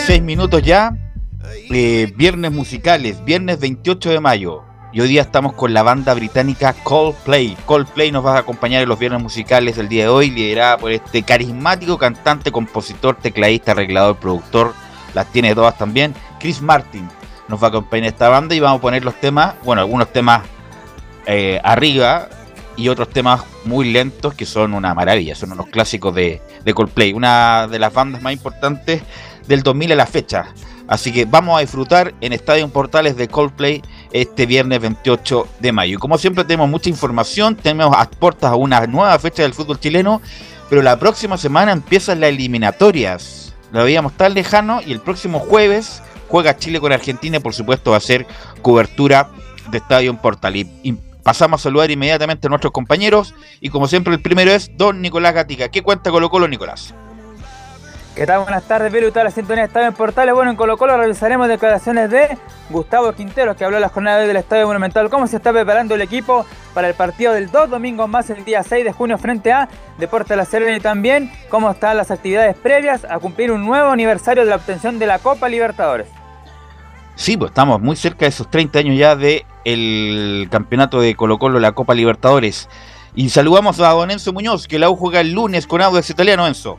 Con 36 minutos ya. Eh, viernes musicales, viernes 28 de mayo. Y hoy día estamos con la banda británica Coldplay. Coldplay nos va a acompañar en los viernes musicales del día de hoy, liderada por este carismático cantante, compositor, tecladista, arreglador, productor. Las tiene todas también. Chris Martin nos va a acompañar esta banda y vamos a poner los temas, bueno, algunos temas eh, arriba y otros temas muy lentos que son una maravilla, son unos clásicos de, de Coldplay, una de las bandas más importantes del 2000 a la fecha. Así que vamos a disfrutar en Estadio Portales de Coldplay este viernes 28 de mayo. Y como siempre tenemos mucha información, tenemos a puertas a una nueva fecha del fútbol chileno, pero la próxima semana empiezan las eliminatorias. Lo veíamos tan lejano y el próximo jueves juega Chile con Argentina y por supuesto va a ser cobertura de Estadio Portales. Pasamos a saludar inmediatamente a nuestros compañeros y como siempre el primero es don Nicolás Gatica. ¿Qué cuenta Colo Colo, Nicolás? ¿Qué tal? Buenas tardes, Pelu, toda la sintonía está en Portales. Bueno, en Colo Colo realizaremos declaraciones de Gustavo Quintero, que habló la jornada de del Estadio Monumental. ¿Cómo se está preparando el equipo para el partido del dos domingos más el día 6 de junio frente a Deporte de la Serena? Y también cómo están las actividades previas a cumplir un nuevo aniversario de la obtención de la Copa Libertadores. Sí, pues estamos muy cerca de esos 30 años ya de el campeonato de Colo Colo, la Copa Libertadores. Y saludamos a don Enzo Muñoz, que la U juega el lunes con Audax Italiano, Enzo.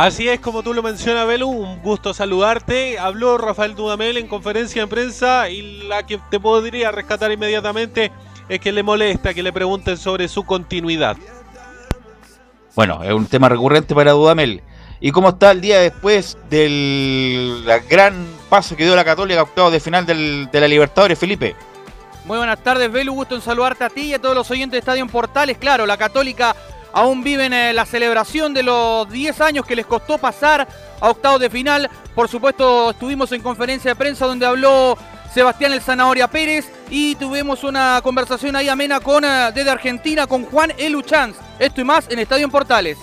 Así es, como tú lo mencionas, Belu, un gusto saludarte. Habló Rafael Dudamel en conferencia de prensa y la que te podría rescatar inmediatamente es que le molesta que le pregunten sobre su continuidad. Bueno, es un tema recurrente para Dudamel. ¿Y cómo está el día después del gran paso que dio la Católica octavo de final del, de la Libertadores, Felipe? Muy buenas tardes, Belu. Gusto en saludarte a ti y a todos los oyentes de Estadio en Portales. Claro, la Católica aún vive en eh, la celebración de los 10 años que les costó pasar a octavos de final. Por supuesto, estuvimos en conferencia de prensa donde habló Sebastián El Zanahoria Pérez y tuvimos una conversación ahí amena con eh, desde Argentina con Juan Eluchanz. Esto y más en Estadio en Portales.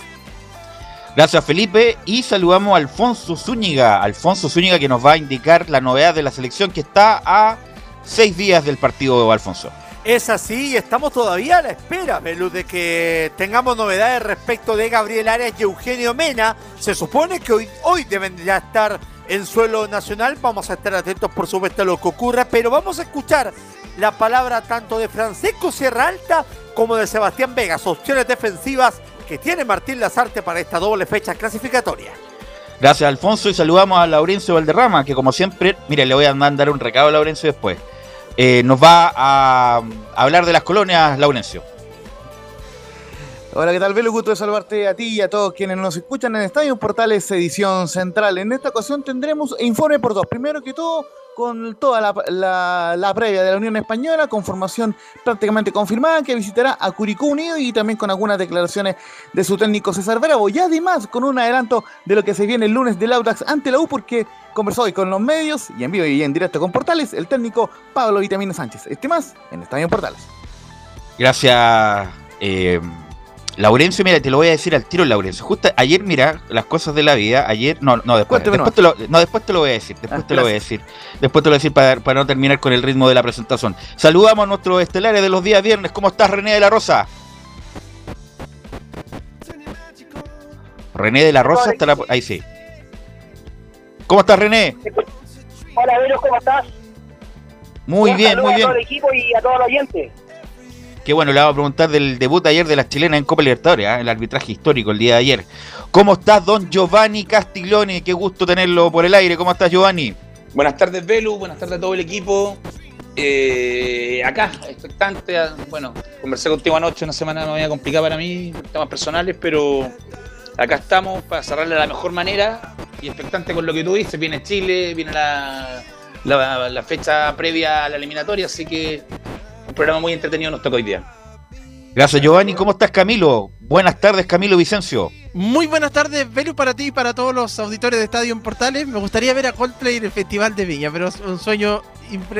Gracias Felipe y saludamos a Alfonso Zúñiga. Alfonso Zúñiga que nos va a indicar la novedad de la selección que está a seis días del partido, Alfonso. Es así y estamos todavía a la espera, Melu, de que tengamos novedades respecto de Gabriel Arias y Eugenio Mena. Se supone que hoy, hoy deben ya estar en suelo nacional. Vamos a estar atentos, por supuesto, a lo que ocurra, pero vamos a escuchar la palabra tanto de Francisco Sierra Alta como de Sebastián Vegas, opciones defensivas que tiene Martín Lazarte para esta doble fecha clasificatoria. Gracias, Alfonso, y saludamos a Laurencio Valderrama, que como siempre, mire, le voy a mandar un recado a Laurencio después. Eh, nos va a, hablar de las colonias, Laurencio. Hola, ¿qué tal, Velo? Gusto de saludarte a ti y a todos quienes nos escuchan en Estadio Portales Edición Central. En esta ocasión tendremos informe por dos. Primero que todo, con toda la, la, previa de la Unión Española, con formación prácticamente confirmada, que visitará a Curicó Unido y también con algunas declaraciones de su técnico César Bravo. Y además con un adelanto de lo que se viene el lunes del Audax ante la U, porque conversó hoy con los medios y en vivo y en directo con Portales, el técnico Pablo Vitamina Sánchez. Este más en Estadio Portales. Gracias. Eh Laurencio, mira, te lo voy a decir al tiro, Laurencio. Justo ayer, mira, las cosas de la vida, ayer, no, no, después, después te, lo, no, después te lo voy a decir, después ah, te lo voy a decir, después te lo voy a decir para, para, no terminar con el ritmo de la presentación. Saludamos a nuestros estelares de los días viernes. ¿Cómo estás, René de la Rosa? René de la Rosa está la, ahí sí. ¿Cómo estás, René? Hola, Vero, ¿cómo estás? Muy Un bien, muy bien. A todo el equipo y a todos los oyentes. Qué bueno, le vamos a preguntar del debut ayer de las chilenas en Copa Libertadores, ¿eh? el arbitraje histórico el día de ayer. ¿Cómo estás, don Giovanni Castiglione? Qué gusto tenerlo por el aire. ¿Cómo estás, Giovanni? Buenas tardes, Velu. Buenas tardes a todo el equipo. Eh, acá, expectante. Bueno, conversé contigo anoche, una semana me había complicado para mí, temas personales, pero acá estamos para cerrarle de la mejor manera y expectante con lo que tú dices. Viene Chile, viene la, fecha previa a la eliminatoria, así que programa muy entretenido nos toca hoy día. Gracias, Giovanni. ¿Cómo estás, Camilo? Buenas tardes, Camilo Vicencio. Muy buenas tardes, Velu, para ti y para todos los auditores de Estadio en Portales. Me gustaría ver a Coldplay en el Festival de Viña, pero es un sueño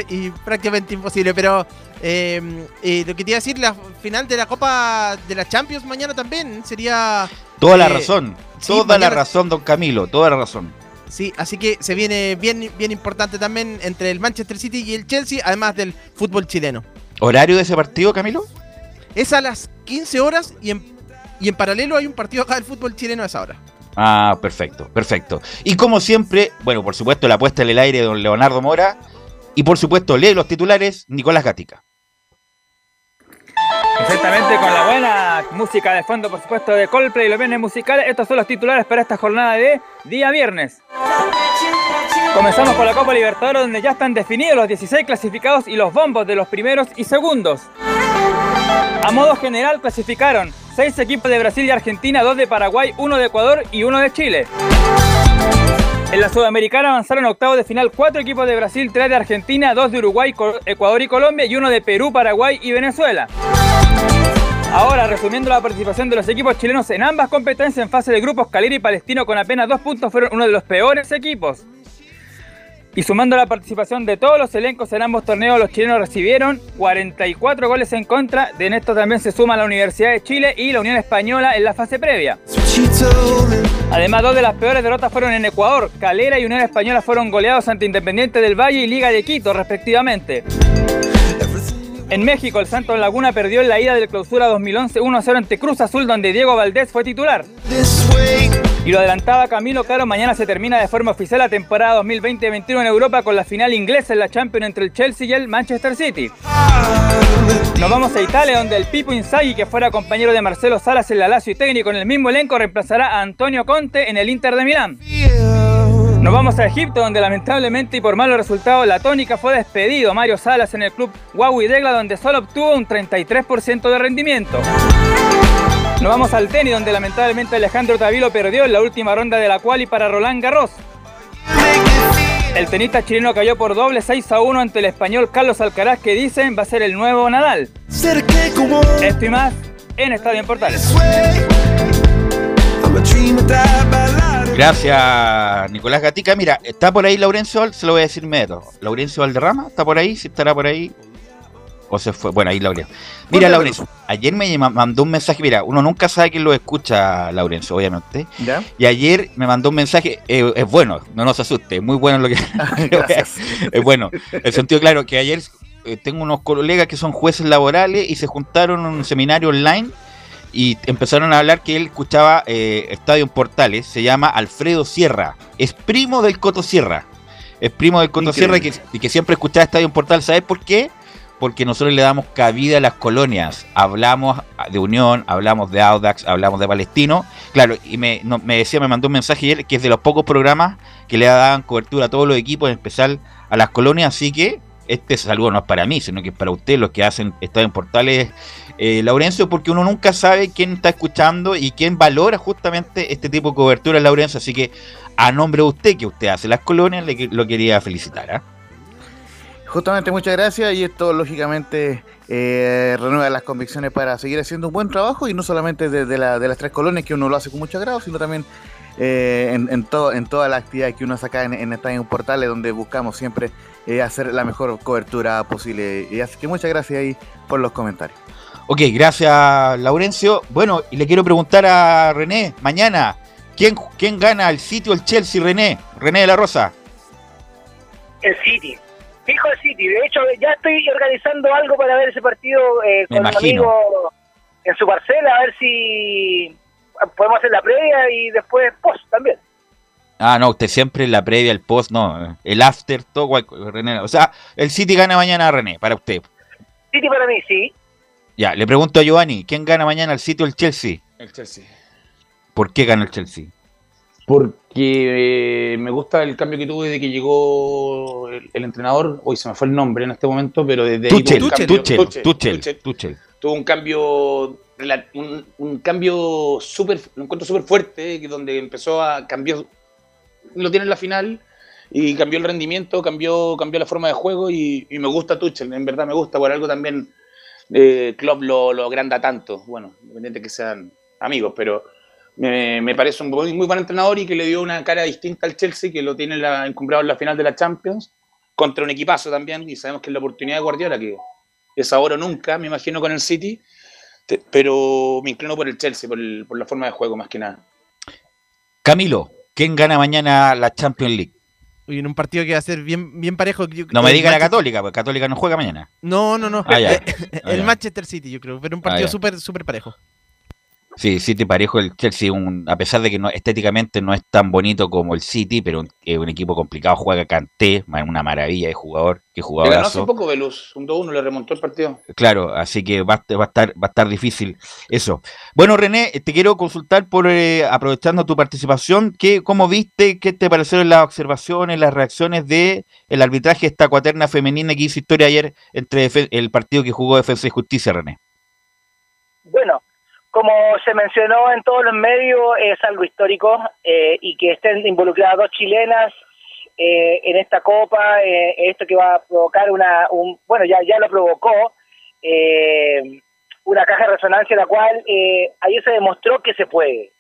y prácticamente imposible. Pero eh, eh, lo que te iba a decir, la final de la Copa de la Champions mañana también sería. Toda la eh, razón, toda la razón, don Camilo, toda la razón. Sí, así que se viene bien, bien importante también entre el Manchester City y el Chelsea, además del fútbol chileno. ¿Horario de ese partido, Camilo? Es a las 15 horas y en, y en paralelo hay un partido acá del fútbol chileno a esa hora. Ah, perfecto, perfecto. Y como siempre, bueno, por supuesto, la apuesta en el aire de don Leonardo Mora. Y por supuesto, lee los titulares, Nicolás Gatica. Exactamente, con la buena música de fondo, por supuesto, de Coldplay y los bienes musicales. Estos son los titulares para esta jornada de día viernes. Comenzamos con la Copa Libertadores, donde ya están definidos los 16 clasificados y los bombos de los primeros y segundos. A modo general clasificaron 6 equipos de Brasil y Argentina, 2 de Paraguay, 1 de Ecuador y 1 de Chile. En la Sudamericana avanzaron octavos de final 4 equipos de Brasil, 3 de Argentina, 2 de Uruguay, Ecuador y Colombia y 1 de Perú, Paraguay y Venezuela. Ahora, resumiendo la participación de los equipos chilenos en ambas competencias en fase de grupos, Calera y Palestino con apenas 2 puntos fueron uno de los peores equipos. Y sumando la participación de todos los elencos en ambos torneos, los chilenos recibieron 44 goles en contra. De esto también se suma la Universidad de Chile y la Unión Española en la fase previa. Además, dos de las peores derrotas fueron en Ecuador. Calera y Unión Española fueron goleados ante Independiente del Valle y Liga de Quito, respectivamente. En México, el Santos Laguna perdió en la ida del clausura 2011 1-0 ante Cruz Azul, donde Diego Valdés fue titular. Y lo adelantaba Camilo Caro, mañana se termina de forma oficial la temporada 2020-21 en Europa con la final inglesa en la Champions entre el Chelsea y el Manchester City. Nos vamos a Italia, donde el Pipo Inzaghi, que fuera compañero de Marcelo Salas en la Lazio y técnico en el mismo elenco, reemplazará a Antonio Conte en el Inter de Milán. Nos vamos a Egipto, donde lamentablemente y por malos resultados, la tónica fue despedido Mario Salas en el club Huawei Degla, donde solo obtuvo un 33% de rendimiento. Nos vamos al tenis, donde lamentablemente Alejandro Tavilo perdió en la última ronda de la quali para Roland Garros. El tenista chileno cayó por doble 6 a 1 ante el español Carlos Alcaraz, que dicen va a ser el nuevo Nadal. Esto y más en Estadio en Portales. Gracias, Nicolás Gatica. Mira, está por ahí Laurencio, se lo voy a decir meto. Laurencio Valderrama, ¿está por ahí? Si estará por ahí, o se fue. Bueno, ahí Laurencio. Mira, Laurencio, ayer me mandó un mensaje. Mira, uno nunca sabe quién lo escucha, Laurencio, obviamente. ¿Ya? Y ayer me mandó un mensaje. Eh, es bueno, no nos asuste, es muy bueno lo que. es bueno. El sentido claro que ayer eh, tengo unos colegas que son jueces laborales y se juntaron en un seminario online. y empezaron a hablar que él escuchaba eh, Estadio en Portales, se llama Alfredo Sierra, es primo del Coto Sierra, es primo del Coto Sierra y que, y que siempre escuchaba Estadio en Portal, ¿sabes por qué? Porque nosotros le damos cabida a las colonias, hablamos de Unión, hablamos de Audax, hablamos de Palestino, claro, y me, decía, me mandó un mensaje ayer que es de los pocos programas que le daban cobertura a todos los equipos, en especial a las colonias, así que este saludo no es para mí, sino que es para ustedes, los que hacen Estadio en Portales, eh, Laurencio, porque uno nunca sabe quién está escuchando y quién valora justamente este tipo de cobertura, Laurencio, así que a nombre de usted, que usted hace las colonias, le lo quería felicitar. ¿ah? Justamente, muchas gracias y esto lógicamente eh, renueva las convicciones para seguir haciendo un buen trabajo y no solamente de, de la- de las tres colonias que uno lo hace con mucho agrado, sino también eh, en, en, todo, en toda la actividad que uno acá en, en Estadio Portales, donde buscamos siempre eh, hacer la mejor cobertura posible. Y así que muchas gracias ahí por los comentarios. Ok, gracias, Laurencio. Bueno, y le quiero preguntar a René, mañana, ¿quién, quién gana el sitio el Chelsea, René? René de la Rosa. El City. Fijo el City. De hecho, ya estoy organizando algo para ver ese partido eh, con un amigo en su parcela, a ver si podemos hacer la previa y después post también. Ah, no, usted siempre la previa, el post, no, el after, todo, René. O sea, el City gana mañana, René, para usted. City para mí, sí. Ya, le pregunto a Giovanni, ¿quién gana mañana el sitio el Chelsea? El Chelsea. ¿Por qué gana el Chelsea? Porque eh, me gusta el cambio que tuve de que llegó el, el entrenador, hoy se me fue el nombre en este momento, pero desde Tuchel, un Tuchel, cambio- Tuchel, Tuchel, Tuchel, Tuchel. tuvo un cambio un, un cambio súper lo encuentro súper fuerte que donde empezó a cambiar lo tiene en la final y cambió el rendimiento cambió cambió la forma de juego y, y me gusta Tuchel en verdad me gusta. Por algo también eh, Klopp lo, lo agranda tanto. Bueno independiente que sean amigos pero me, me parece un muy, muy buen entrenador y que le dio una cara distinta al Chelsea que lo tiene la, encumbrado en la final de la Champions contra un equipazo también y sabemos que es la oportunidad de Guardiola que es ahora o nunca me imagino con el City te- pero me inclino por el Chelsea, por, el- por la forma de juego más que nada. Camilo, ¿quién gana mañana la Champions League? Y en un partido que va a ser bien, bien parejo. yo- No me diga la Católica, porque Católica no juega mañana. No, no, no. Ah, ya. Ah, el ya. Manchester City, yo creo. Pero un Ah, partido ya. súper, súper parejo. Sí, City parejo el Chelsea, un, a pesar de que no, estéticamente no es tan bonito como el City, pero un- es un equipo complicado, juega Kanté, ma- una maravilla de jugador, que Le ganó hace poco Velus, un 2-1, le remontó el partido. Claro, así que va, a- va a estar va a estar difícil eso. Bueno, René, te quiero consultar por eh, aprovechando tu participación, ¿qué, ¿cómo viste, qué te parecieron las observaciones, las reacciones de el arbitraje de esta cuaterna femenina que hizo historia ayer entre el partido que jugó Defensa y Justicia, René? Bueno, como se mencionó en todos los medios, es algo histórico eh, y que estén involucradas dos chilenas eh, en esta copa, eh, esto que va a provocar una, un, bueno, ya, ya lo provocó, eh, una caja de resonancia en la cual eh, ahí se demostró que se puede,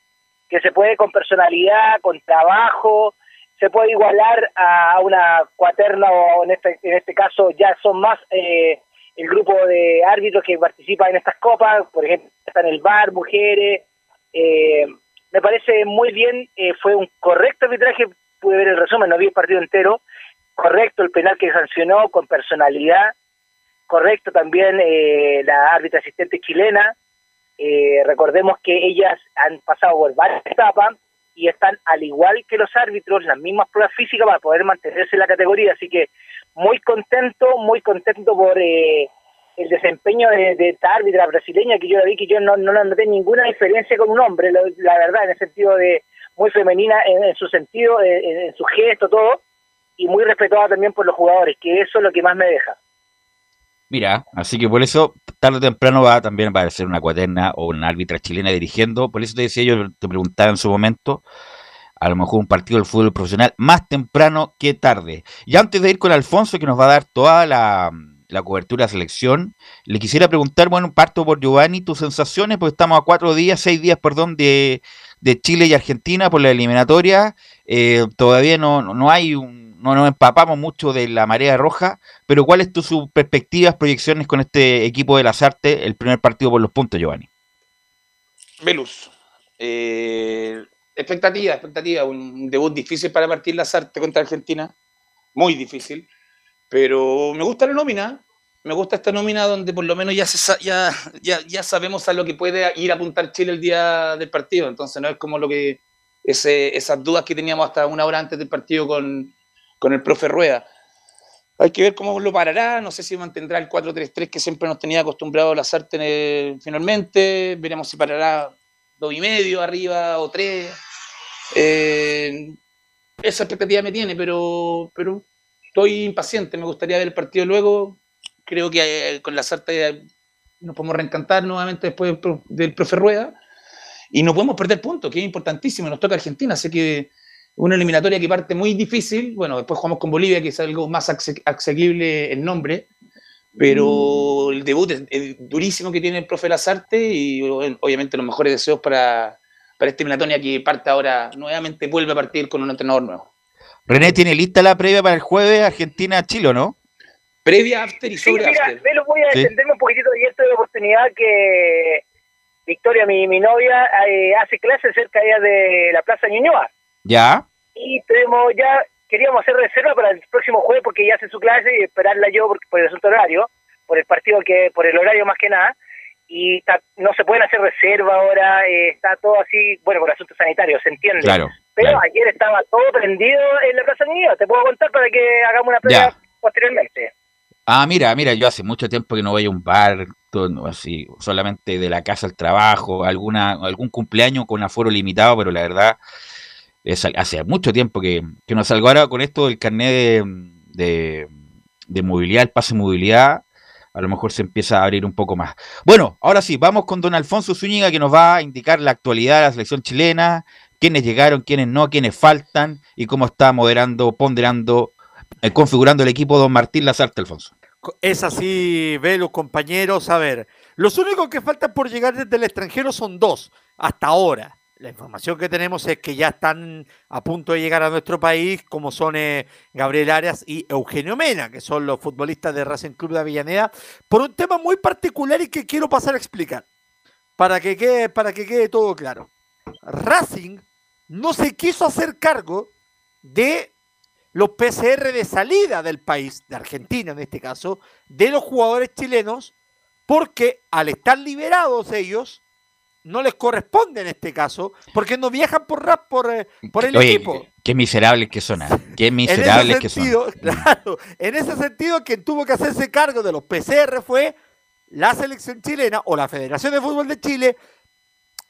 que se puede con personalidad, con trabajo, se puede igualar a una cuaterna o en este, en este caso ya son más eh, el grupo de árbitros que participa en estas copas, por ejemplo, están el bar, mujeres, eh, me parece muy bien, eh, fue un correcto arbitraje, pude ver el resumen, no vi el partido entero, correcto el penal que sancionó con personalidad, correcto también eh, la árbitra asistente chilena, eh, recordemos que ellas han pasado por varias etapas y están al igual que los árbitros, las mismas pruebas físicas para poder mantenerse en la categoría, así que muy contento, muy contento por eh, el desempeño de, de esta árbitra brasileña, que yo la vi que yo no, no noté ninguna diferencia con un hombre, la verdad, en el sentido de muy femenina en, su sentido, en, en- en su gesto, todo, y muy respetada también por los jugadores, que eso es lo que más me deja. Mira, así que por eso tarde o temprano va también a ser una cuaterna o una árbitra chilena dirigiendo. Por eso te decía yo, te preguntaba en su momento, a lo mejor un partido del fútbol profesional más temprano que tarde. Y antes de ir con Alfonso, que nos va a dar toda la, la cobertura de selección, le quisiera preguntar, bueno, parto por Giovanni, tus sensaciones, porque estamos a cuatro días, seis días, perdón, de, de Chile y Argentina por la eliminatoria. Eh, todavía no, no hay un, no nos empapamos mucho de la marea roja, pero ¿cuál es tu su perspectivas, proyecciones con este equipo de las artes, el primer partido por los puntos, Giovanni? Velus. Eh, expectativa, expectativa. Un debut difícil para partir las artes contra Argentina. Muy difícil. Pero me gusta la nómina. me gusta esta nómina donde por lo menos ya, se, ya, ya, ya, sabemos a lo que puede ir a apuntar Chile el día del partido. Entonces no es como lo que ese, esas dudas que teníamos hasta una hora antes del partido con, con el profe Rueda. Hay que ver cómo lo parará, no sé si mantendrá el 4-3-3 que siempre nos tenía acostumbrado la Sarten finalmente, veremos si parará dos y medio arriba o tres. Eh, esa expectativa me tiene, pero, pero estoy impaciente, me gustaría ver el partido luego. Creo que eh, con la Sarten nos podemos reencantar nuevamente después del profe Rueda y no podemos perder puntos, que es importantísimo, nos toca Argentina, así que una eliminatoria que parte muy difícil. Bueno, después jugamos con Bolivia, que es algo más asequible en nombre. Pero mm. el debut es, durísimo que tiene el profe Lazarte y obviamente los mejores deseos para, para esta eliminatoria que parte ahora, nuevamente vuelve a partir con un entrenador nuevo. René, ¿tiene lista la previa para el jueves Argentina-Chile, no? Previa, after y sobre sí, mira, after. lo voy a extenderme un poquitito y esto es la oportunidad que Victoria, mi, mi novia, eh, hace clases cerca de la Plaza Ñuñoa. Ya. Y tenemos ya, queríamos hacer reserva para el próximo jueves porque ya hace su clase y esperarla yo por, por el asunto horario, por el partido que, por el horario más que nada. Y no se pueden hacer reserva ahora, eh, está todo así, bueno, por asuntos sanitarios, se entiende. Claro. Pero ayer estaba todo prendido en la Plaza Niño, te puedo contar para que hagamos una prueba posteriormente. Ah, mira, mira, yo hace mucho tiempo que no voy a un bar, todo, así, solamente de la casa al trabajo, alguna, algún cumpleaños con aforo limitado, pero la verdad, hace mucho tiempo que, que no salgo ahora con esto del carnet de, de, movilidad, el pase de movilidad, a lo mejor se empieza a abrir un poco más. Bueno, ahora sí, vamos con don Alfonso Zúñiga que nos va a indicar la actualidad de la selección chilena, quiénes llegaron, quiénes no, quiénes faltan y cómo está moderando, ponderando, eh, configurando el equipo don Martín Lazarte, Alfonso. Es así, ve los compañeros. A ver, los únicos que faltan por llegar desde el extranjero son dos, hasta ahora. La información que tenemos es que ya están a punto de llegar a nuestro país, como son eh, Gabriel Arias y Eugenio Mena, que son los futbolistas de Racing Club de Avellaneda, por un tema muy particular y que quiero pasar a explicar, para que quede, para que quede todo claro. Racing no se quiso hacer cargo de los PCR de salida del país, de Argentina en este caso, de los jugadores chilenos, porque al estar liberados ellos, no les corresponde en este caso, porque no viajan por rap por, eh, por el equipo. Qué miserables que son, ¿ah? qué miserables que son. Claro, en ese sentido, quien tuvo que hacerse cargo de los PCR fue la selección chilena o la Federación de Fútbol de Chile,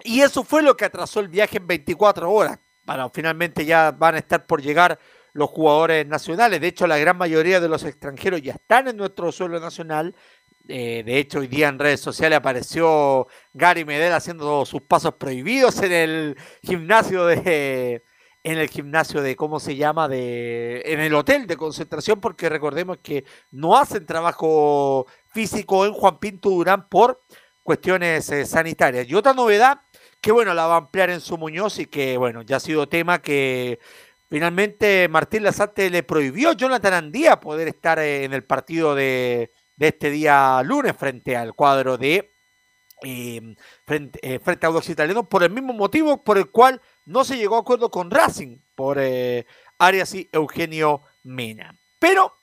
y eso fue lo que atrasó el viaje en 24 horas. Para finalmente ya van a estar por llegar los jugadores nacionales. De hecho, la gran mayoría de los extranjeros ya están en nuestro suelo nacional eh, de hecho, hoy día en redes sociales apareció Gary Medel haciendo sus pasos prohibidos en el gimnasio de. En el gimnasio de, ¿cómo se llama? de En el hotel de concentración, porque recordemos que no hacen trabajo físico en Juan Pinto Durán por cuestiones eh, sanitarias. Y otra novedad, que bueno, la va a ampliar en su Muñoz y que bueno, ya ha sido tema que finalmente Martín Lazarte le prohibió a Jonathan Andía poder estar eh, en el partido de, de este día lunes frente al cuadro de em, frente, eh, frente, a Audax Italiano por el mismo motivo por el cual no se llegó a acuerdo con Racing por eh, Arias y Eugenio Mena. Pero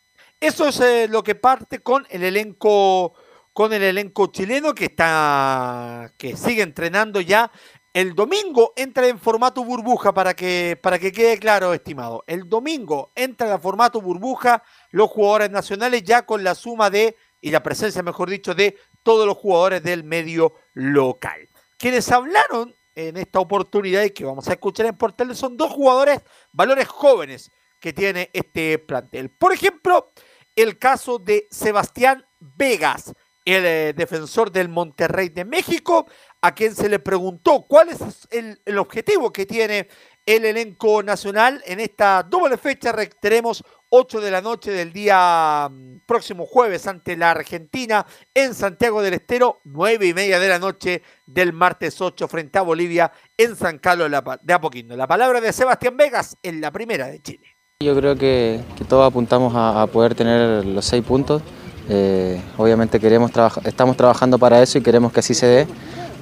eso es eh, lo que parte con el elenco con el elenco chileno que está que sigue entrenando ya el domingo entra en formato burbuja para que, para que quede claro, estimado. El domingo entra en formato burbuja los jugadores nacionales ya con la suma de, y la presencia, mejor dicho, de todos los jugadores del medio local. Quienes hablaron en esta oportunidad y que vamos a escuchar en Portal son dos jugadores, valores jóvenes que tiene este plantel. Por ejemplo, el caso de Sebastián Vegas, el eh, defensor del Monterrey de México, a quien se le preguntó cuál es el, objetivo que tiene el elenco nacional en esta doble fecha. Tenemos 8 de la noche del día mm, próximo jueves ante la Argentina en Santiago del Estero, 9 y media de la noche del martes 8 frente a Bolivia en San Carlos de Apoquindo. La palabra de Sebastián Vegas en la primera de Chile. Yo creo que, todos apuntamos a, poder tener los seis puntos. Eh, obviamente queremos estamos trabajando para eso y queremos que así se dé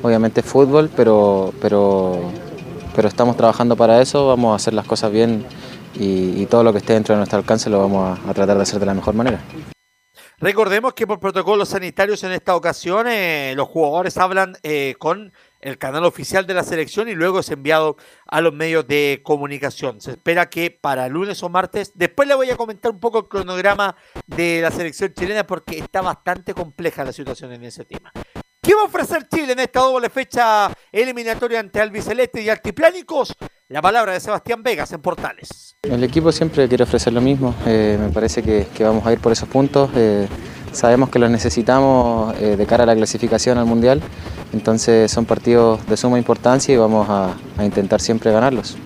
obviamente fútbol, pero, pero, pero estamos trabajando para eso, vamos a hacer las cosas bien y, todo lo que esté dentro de nuestro alcance lo vamos a, tratar de hacer de la mejor manera. Recordemos que por protocolos sanitarios en esta ocasión eh, los jugadores hablan eh, con el canal oficial de la selección y luego es enviado a los medios de comunicación. Se espera que para lunes o martes, después le voy a comentar un poco el cronograma de la selección chilena porque está bastante compleja la situación en ese tema. ¿Qué va a ofrecer Chile en esta doble fecha eliminatoria ante Albiceleste y Altiplánicos? La palabra de Sebastián Vegas en Portales. El equipo siempre quiere ofrecer lo mismo, eh, me parece que, que, vamos a ir por esos puntos, eh, sabemos que los necesitamos eh, de cara a la clasificación al Mundial, entonces son partidos de suma importancia y vamos a, a intentar siempre ganarlos.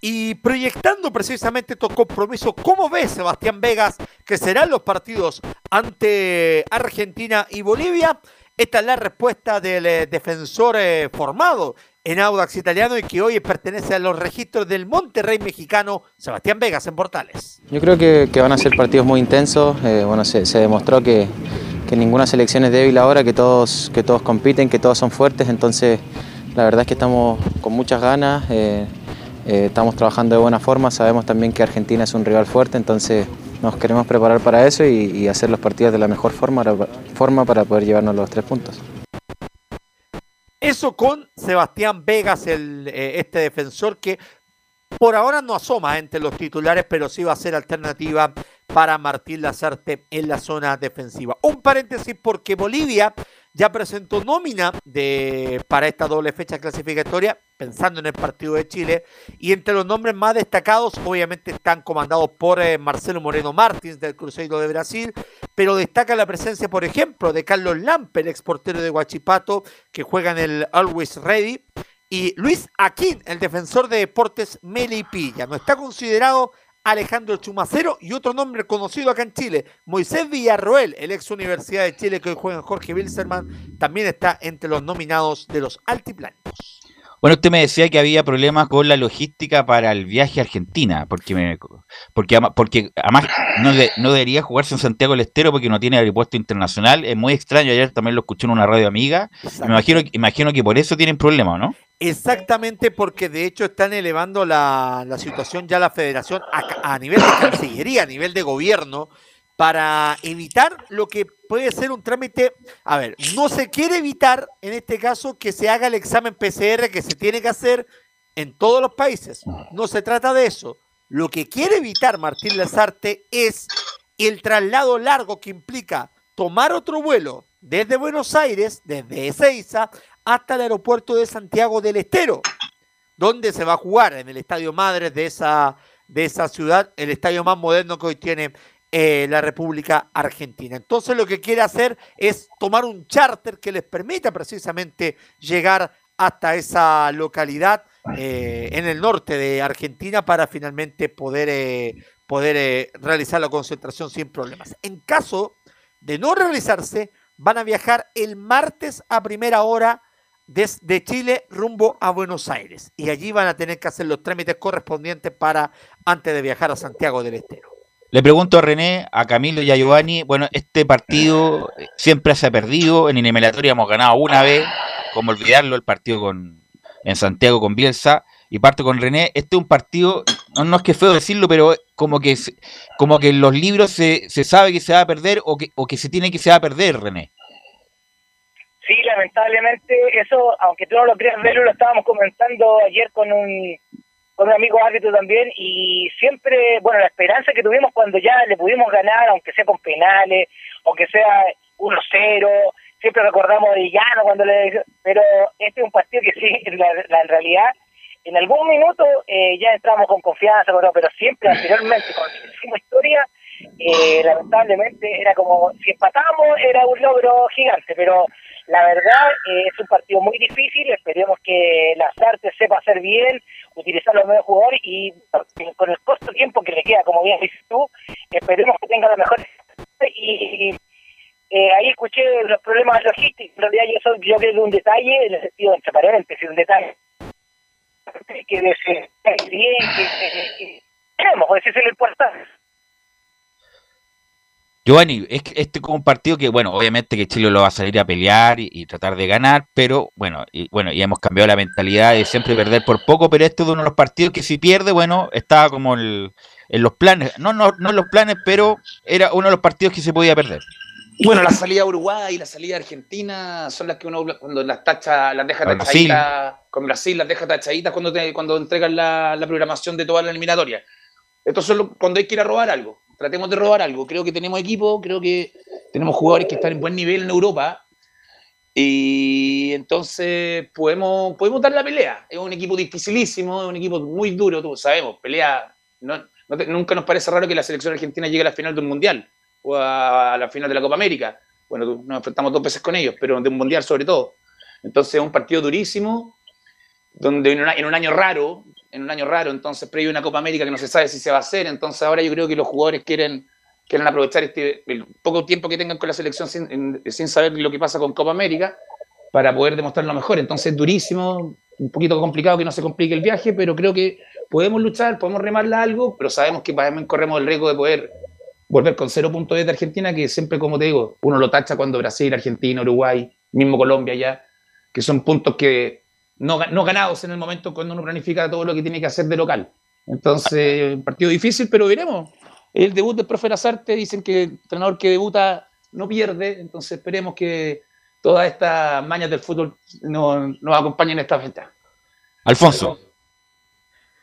Y proyectando precisamente estos compromisos, ¿cómo ves, Sebastián Vegas, que serán los partidos ante Argentina y Bolivia? Esta es la respuesta del eh, defensor eh, formado en Audax Italiano y que hoy pertenece a los registros del Monterrey mexicano, Sebastián Vegas en Portales. Yo creo que, van a ser partidos muy intensos. Eh, bueno, se, demostró que, ninguna selección es débil ahora, que todos, compiten, que todos son fuertes. Entonces, la verdad es que estamos con muchas ganas. Eh, estamos trabajando de buena forma. Sabemos también que Argentina es un rival fuerte, entonces nos queremos preparar para eso y, hacer los partidos de la mejor forma, forma para poder llevarnos los tres puntos. Eso con Sebastián Vegas, eh, este defensor que por ahora no asoma entre los titulares, pero sí va a ser alternativa para Martín Lazarte en la zona defensiva. Un paréntesis porque Bolivia ya presentó nómina de, para esta doble fecha clasificatoria, pensando en el partido de Chile, y entre los nombres más destacados obviamente están comandados por eh, Marcelo Moreno Martins del Cruzeiro de Brasil, pero destaca la presencia, por ejemplo, de Carlos Lampe, el exportero de Huachipato, que juega en el Always Ready, y Luis Aquín, el defensor de deportes Melipilla. No está considerado Alejandro Chumacero y otro nombre conocido acá en Chile, Moisés Villarroel, el ex Universidad de Chile que hoy juega en Jorge Wilserman, también está entre los nominados de los altiplánicos. Bueno, usted me decía que había problemas con la logística para el viaje a Argentina, porque me, porque, porque además no, de, no debería jugarse en Santiago del Estero porque no tiene aeropuerto internacional. Es muy extraño, ayer también lo escuché en una radio amiga. Me imagino, imagino que por eso tienen problemas, ¿no? Exactamente, porque de hecho están elevando la, la situación ya la federación a, a, nivel de Cancillería, a nivel de gobierno, para evitar lo que puede ser un trámite. A ver, no se quiere evitar en este caso que se haga el examen PCR que se tiene que hacer en todos los países. No se trata de eso. Lo que quiere evitar Martín Lazarte es el traslado largo que implica tomar otro vuelo desde Buenos Aires, desde Ezeiza, hasta el aeropuerto de Santiago del Estero, donde se va a jugar en el estadio madre de esa, de esa ciudad, el estadio más moderno que hoy tiene eh, la República Argentina. Entonces lo que quiere hacer es tomar un charter que les permita precisamente llegar hasta esa localidad eh, en el norte de Argentina para finalmente poder, eh, poder realizar la concentración sin problemas. En caso de no realizarse, van a viajar el martes a primera hora desde Chile rumbo a Buenos Aires y allí van a tener que hacer los trámites correspondientes para antes de viajar a Santiago del Estero. Le pregunto a René, a Camilo y a Giovanni, bueno, este partido siempre se ha perdido, en eliminatoria hemos ganado una vez, como olvidarlo, el partido con en Santiago con Bielsa, y parto con René, este es un partido, no, no es que feo decirlo, pero como que como que en los libros se, se sabe que se va a perder o que, o que se tiene que se va a perder, René. Sí, lamentablemente eso, aunque tú no lo creas, Velo, lo estábamos comentando ayer con un, con un amigo árbitro también, y siempre, bueno, la esperanza que tuvimos cuando ya le pudimos ganar, aunque sea con penales, aunque sea 1-0, siempre recordamos de Llano cuando le... Pero este es un partido que sí, la, la, en realidad, en algún minuto eh, ya entramos con confianza, pero, pero siempre anteriormente, cuando hicimos historia, eh, lamentablemente era como, si empatamos era un logro gigante, pero la verdad eh, es un partido muy difícil, esperemos que las artes sepa hacer bien, utilizar los mejores jugadores y con el corto tiempo que le queda, como bien dices tú, esperemos que tenga la mejor y, y eh, ahí escuché los problemas logísticos, en realidad yo, soy, yo creo que un detalle, en el sentido entre paréntesis, un detalle que de bien, que, que, que el importante. Giovanni, es que este es como un partido que, bueno, obviamente que Chile lo va a salir a pelear y, y tratar de ganar, pero bueno, y, bueno, y hemos cambiado la mentalidad de siempre perder por poco, pero este es uno de los partidos que si pierde, bueno, estaba como el- en los planes, no, no, no en los planes, pero era uno de los partidos que se podía perder. Bueno, la salida de Uruguay y la salida de Argentina son las que uno cuando las tacha, las deja tachaditas, con Brasil las deja tachaditas cuando te, cuando entregan la, la programación de toda la eliminatoria. Esto es solo cuando hay que ir a robar algo. Tratemos de robar algo. Creo que tenemos equipo, creo que tenemos jugadores que están en buen nivel en Europa. Y entonces podemos, podemos dar la pelea. Es un equipo dificilísimo, es un equipo muy duro, tú sabemos, pelea. No, no te- nunca nos parece raro que la selección argentina llegue a la final de un mundial o a, a la final de la Copa América. Bueno, nos enfrentamos dos veces con ellos, pero de un mundial sobre todo. Entonces es un partido durísimo, donde en, una- en un año raro, en un año raro, entonces previo a una Copa América que no se sabe si se va a hacer, entonces ahora yo creo que los jugadores quieren, quieren aprovechar este, el poco tiempo que tengan con la selección sin, en- sin saber lo que pasa con Copa América para poder demostrar lo mejor. Entonces es durísimo, un poquito complicado que no se complique el viaje, pero creo que podemos luchar, podemos remarla algo, pero sabemos que también corremos el riesgo de poder volver con cero puntos desde Argentina, que siempre, como te digo, uno lo tacha cuando Brasil, Argentina, Uruguay, mismo Colombia ya, que son puntos que no, no ganados en el momento cuando uno planifica todo lo que tiene que hacer de local. Entonces, un partido difícil, pero veremos. El debut del profe Lazarte, dicen que el entrenador que debuta no pierde, entonces esperemos que todas estas mañas del fútbol nos, nos acompañen en esta fecha. Alfonso.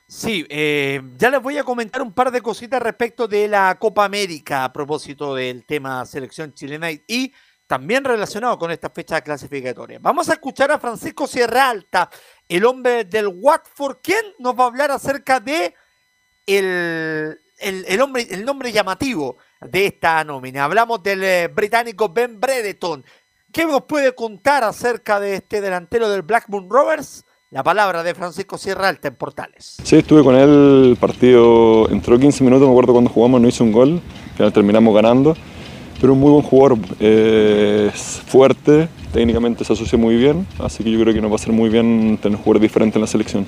Sí, eh, ya les voy a comentar un par de cositas respecto de la Copa América a propósito del tema selección chilena y- y también relacionado con esta fecha clasificatoria. Vamos a escuchar a Francisco Sierra Alta, el hombre del Watford, quien nos va a hablar acerca de el, el, hombre, el nombre llamativo de esta nómina. Hablamos del eh, británico Ben Bredeton. ¿Qué nos puede contar acerca de este delantero del Blackburn Rovers? La palabra de Francisco Sierra Alta en Portales. Sí, estuve con él, el partido entró 15 minutos, me acuerdo cuando jugamos, no hizo un gol, al final terminamos ganando, pero un muy buen jugador, es fuerte, técnicamente se asocia muy bien, así que yo creo que nos va a hacer muy bien tener jugadores diferentes en la selección.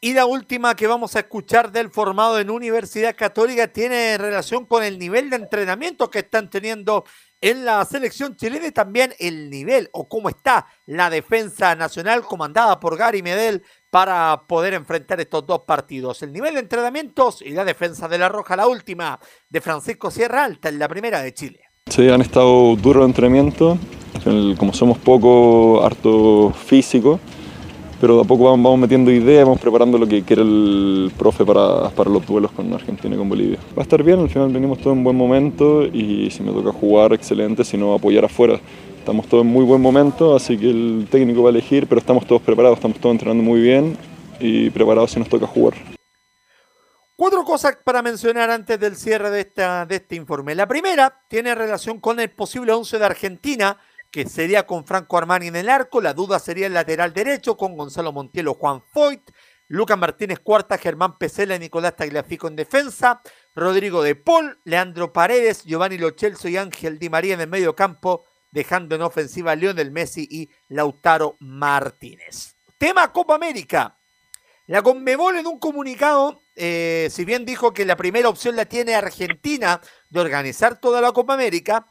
Y la última que vamos a escuchar del formado en Universidad Católica tiene relación con el nivel de entrenamiento que están teniendo en la selección chilena también el nivel o cómo está la defensa nacional comandada por Gary Medel para poder enfrentar estos dos partidos. El nivel de entrenamientos y la defensa de la Roja, la última de Francisco Sierra Alta en la primera de Chile. Sí, han estado duros entrenamientos, como somos poco, harto físico, pero a poco vamos, vamos metiendo ideas, vamos preparando lo que quiere el profe para, para los duelos con Argentina y con Bolivia. Va a estar bien, al final venimos todos en buen momento y si me toca jugar, excelente, si no apoyar afuera. Estamos todos en muy buen momento, así que el técnico va a elegir, pero estamos todos preparados, estamos todos entrenando muy bien y preparados si nos toca jugar. Cuatro cosas para mencionar antes del cierre de, esta, de este informe. La primera tiene relación con el posible 11 de Argentina, que sería con Franco Armani en el arco. La duda sería el lateral derecho con Gonzalo Montiel o Juan Foyt. Lucas Martínez Cuarta, Germán Pesela y Nicolás Tagliafico en defensa. Rodrigo de Paul, Leandro Paredes, Giovanni Lochelso y Ángel Di María en el medio campo, dejando en ofensiva a Lionel Messi y Lautaro Martínez. Tema Copa América. La Conmebol en un comunicado, eh, si bien dijo que la primera opción la tiene Argentina de organizar toda la Copa América,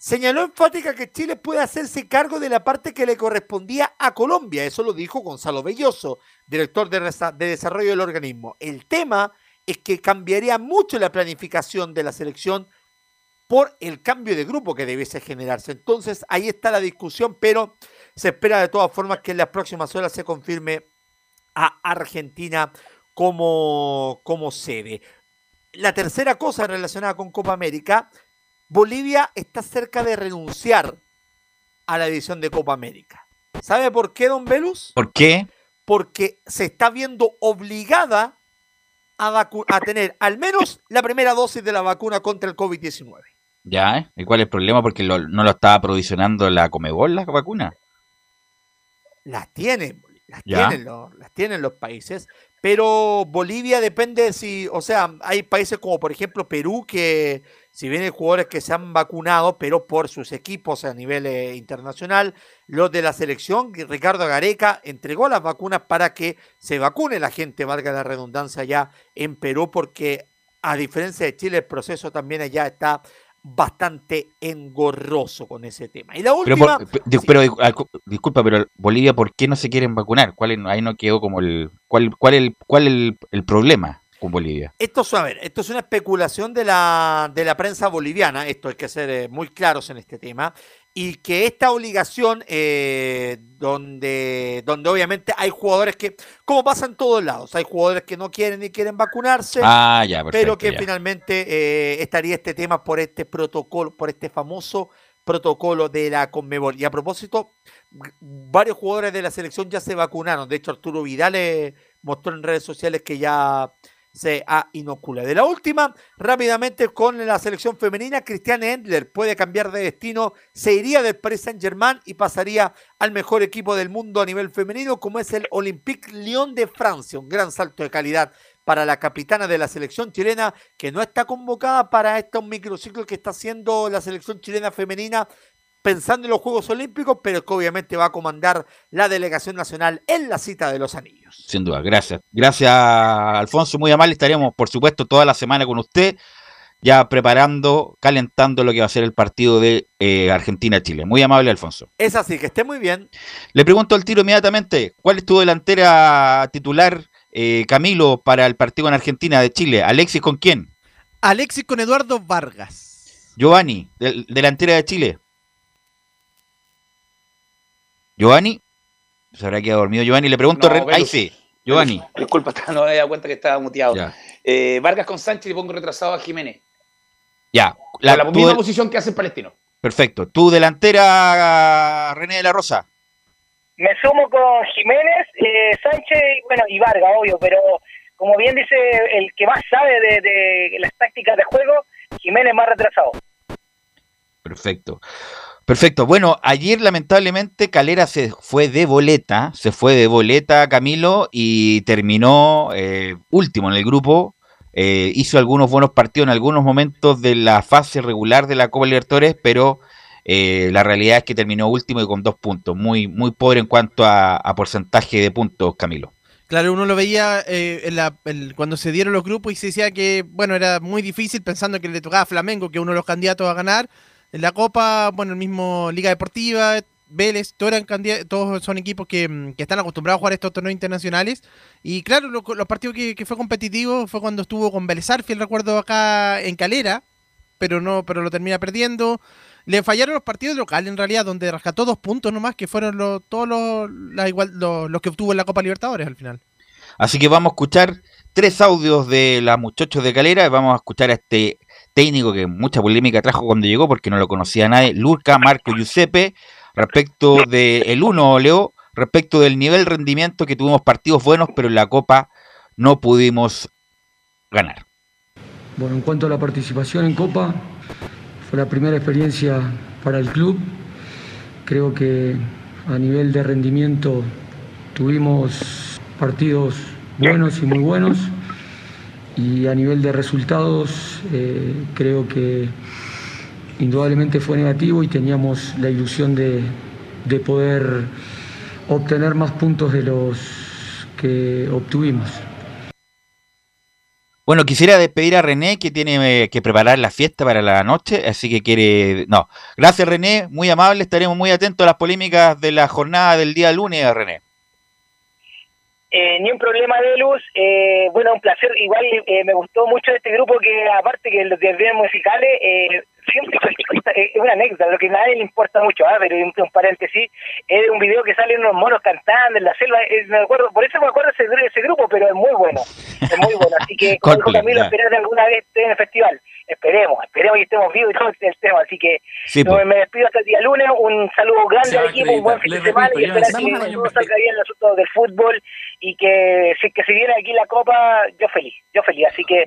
señaló enfática que Chile puede hacerse cargo de la parte que le correspondía a Colombia. Eso lo dijo Gonzalo Belloso, director de, de desarrollo del organismo. El tema es que cambiaría mucho la planificación de la selección por el cambio de grupo que debiese generarse. Entonces ahí está la discusión, pero se espera de todas formas que en las próximas horas se confirme a Argentina como, como sede. La tercera cosa relacionada con Copa América, Bolivia está cerca de renunciar a la edición de Copa América. ¿Sabe por qué, don Velus? ¿Por qué? Porque se está viendo obligada a, tener al menos la primera dosis de la vacuna contra el COVID-19. Ya, ¿eh? ¿Y cuál es el problema? Porque lo- no lo estaba provisionando la Comebol, la vacuna. Las tienen, las Ya. tienen, los, las tienen los países, pero Bolivia depende de si, o sea, hay países como por ejemplo Perú que si bien hay jugadores que se han vacunado, pero por sus equipos a nivel eh, internacional, los de la selección, Ricardo Gareca entregó las vacunas para que se vacune la gente, valga la redundancia, ya en Perú, porque a diferencia de Chile, el proceso también allá está bastante engorroso con ese tema. Y la Pero, última, por- pe- di- pero al- disculpa, pero Bolivia, ¿por qué no se quieren vacunar? ¿Cuál es- ahí no quedó como el cuál cuál el cuál el, el problema con Bolivia? esto es, a ver, esto es una especulación de la, de la prensa boliviana, esto hay que ser eh, muy claros en este tema, y que esta obligación, eh, donde, donde obviamente hay jugadores que, como pasa en todos lados, hay jugadores que no quieren ni quieren vacunarse, Ah, ya, perfecto. pero que ya. finalmente eh, estaría este tema por este protocolo, por este famoso protocolo de la Conmebol. Y a propósito, varios jugadores de la selección ya se vacunaron. De hecho, Arturo Vidal eh, mostró en redes sociales que ya se ha inoculado. De la última, rápidamente con la selección femenina, Cristian Endler puede cambiar de destino, se iría del Paris Saint Germain y pasaría al mejor equipo del mundo a nivel femenino, como es el Olympique Lyon de Francia. Un gran salto de calidad para la capitana de la selección chilena, que no está convocada para este microciclo que está haciendo la selección chilena femenina, pensando en los Juegos Olímpicos, pero que obviamente va a comandar la delegación nacional en la cita de los anillos. Sin duda, gracias. Gracias, Alfonso, muy amable. Estaremos, por supuesto, toda la semana con usted, ya preparando, calentando lo que va a ser el partido de eh, Argentina-Chile. Muy amable, Alfonso. Es así, que esté muy bien. Le pregunto al tiro inmediatamente, ¿cuál es tu delantera titular, eh, Camilo, para el partido en Argentina de Chile? ¿Alexis con quién? Alexis con Eduardo Vargas. Giovanni, del- delantera de Chile. Giovanni, se habrá quedado dormido Giovanni. Le pregunto, No, Ren- ahí sí, Giovanni. Disculpa, no me había dado cuenta que estaba muteado. Ya, Eh, Vargas con Sánchez y pongo retrasado a Jiménez. ya. La, La- misma del- posición que hace el Palestino. perfecto. Tu delantera, René de la Rosa. Me sumo con Jiménez, eh, Sánchez y, bueno, y Vargas, obvio, pero como bien dice el que más sabe de, de las tácticas de juego, Jiménez más retrasado. Perfecto. Perfecto. Bueno, ayer lamentablemente Calera se fue de boleta, se fue de boleta Camilo y terminó eh, último en el grupo. Eh, hizo algunos buenos partidos en algunos momentos de la fase regular de la Copa Libertadores, pero eh, la realidad es que terminó último y con dos puntos. Muy, muy pobre en cuanto a, porcentaje de puntos, Camilo. Claro, uno lo veía eh, en la- cuando se dieron los grupos y se decía que, bueno, era muy difícil pensando que le tocaba a Flamengo, que uno de los candidatos a ganar. En la Copa, bueno, el mismo Liga Deportiva, Vélez, todos, todos son equipos que, mm, que están acostumbrados a jugar estos torneos internacionales. Y claro, lo- los partidos que, fue competitivo fue cuando estuvo con Vélez Arfiel, recuerdo acá en Calera, pero no, pero lo termina perdiendo. Le fallaron los partidos locales en realidad, donde rescató dos puntos nomás, que fueron todos los, la los que obtuvo en la Copa Libertadores al final. Así que vamos a escuchar tres audios de las muchachos de Calera. Vamos a escuchar a este técnico que mucha polémica trajo cuando llegó porque no lo conocía nadie, Luca Marco Giuseppe, respecto del uno, Leo, respecto del nivel de rendimiento que tuvimos partidos buenos, pero en la Copa no pudimos ganar. Bueno, en cuanto a la participación en Copa, fue la primera experiencia para el club. Creo que a nivel de rendimiento tuvimos partidos buenos y muy buenos. Y a nivel de resultados, eh, creo que indudablemente fue negativo y teníamos la ilusión de, de poder obtener más puntos de los que obtuvimos. Bueno, quisiera despedir a René que tiene eh, que preparar la fiesta para la noche, así que quiere... No, gracias René, muy amable, estaremos muy atentos a las polémicas de la jornada del día lunes, René. Eh, ni un problema de luz. Eh, bueno, un placer. Igual eh, me gustó mucho este grupo que, aparte que los videos musicales, eh, siempre es una anécdota, lo que a nadie le importa mucho, ¿ah? pero un, un paréntesis, es un video que salen unos monos cantando en la selva. eh, me acuerdo, por eso me acuerdo ese, ese grupo, pero es muy bueno. Es muy bueno. Así que, como dijo Camilo, esperar alguna vez esté en el festival. Esperemos, esperemos que estemos vivos y todo el tema. Así que Sí, pues. me despido hasta el día lunes. Un saludo grande al equipo, un buen fin de semana y esperar que todo salga bien el asunto del fútbol y que si que si viene aquí la copa, yo feliz, yo feliz. Así que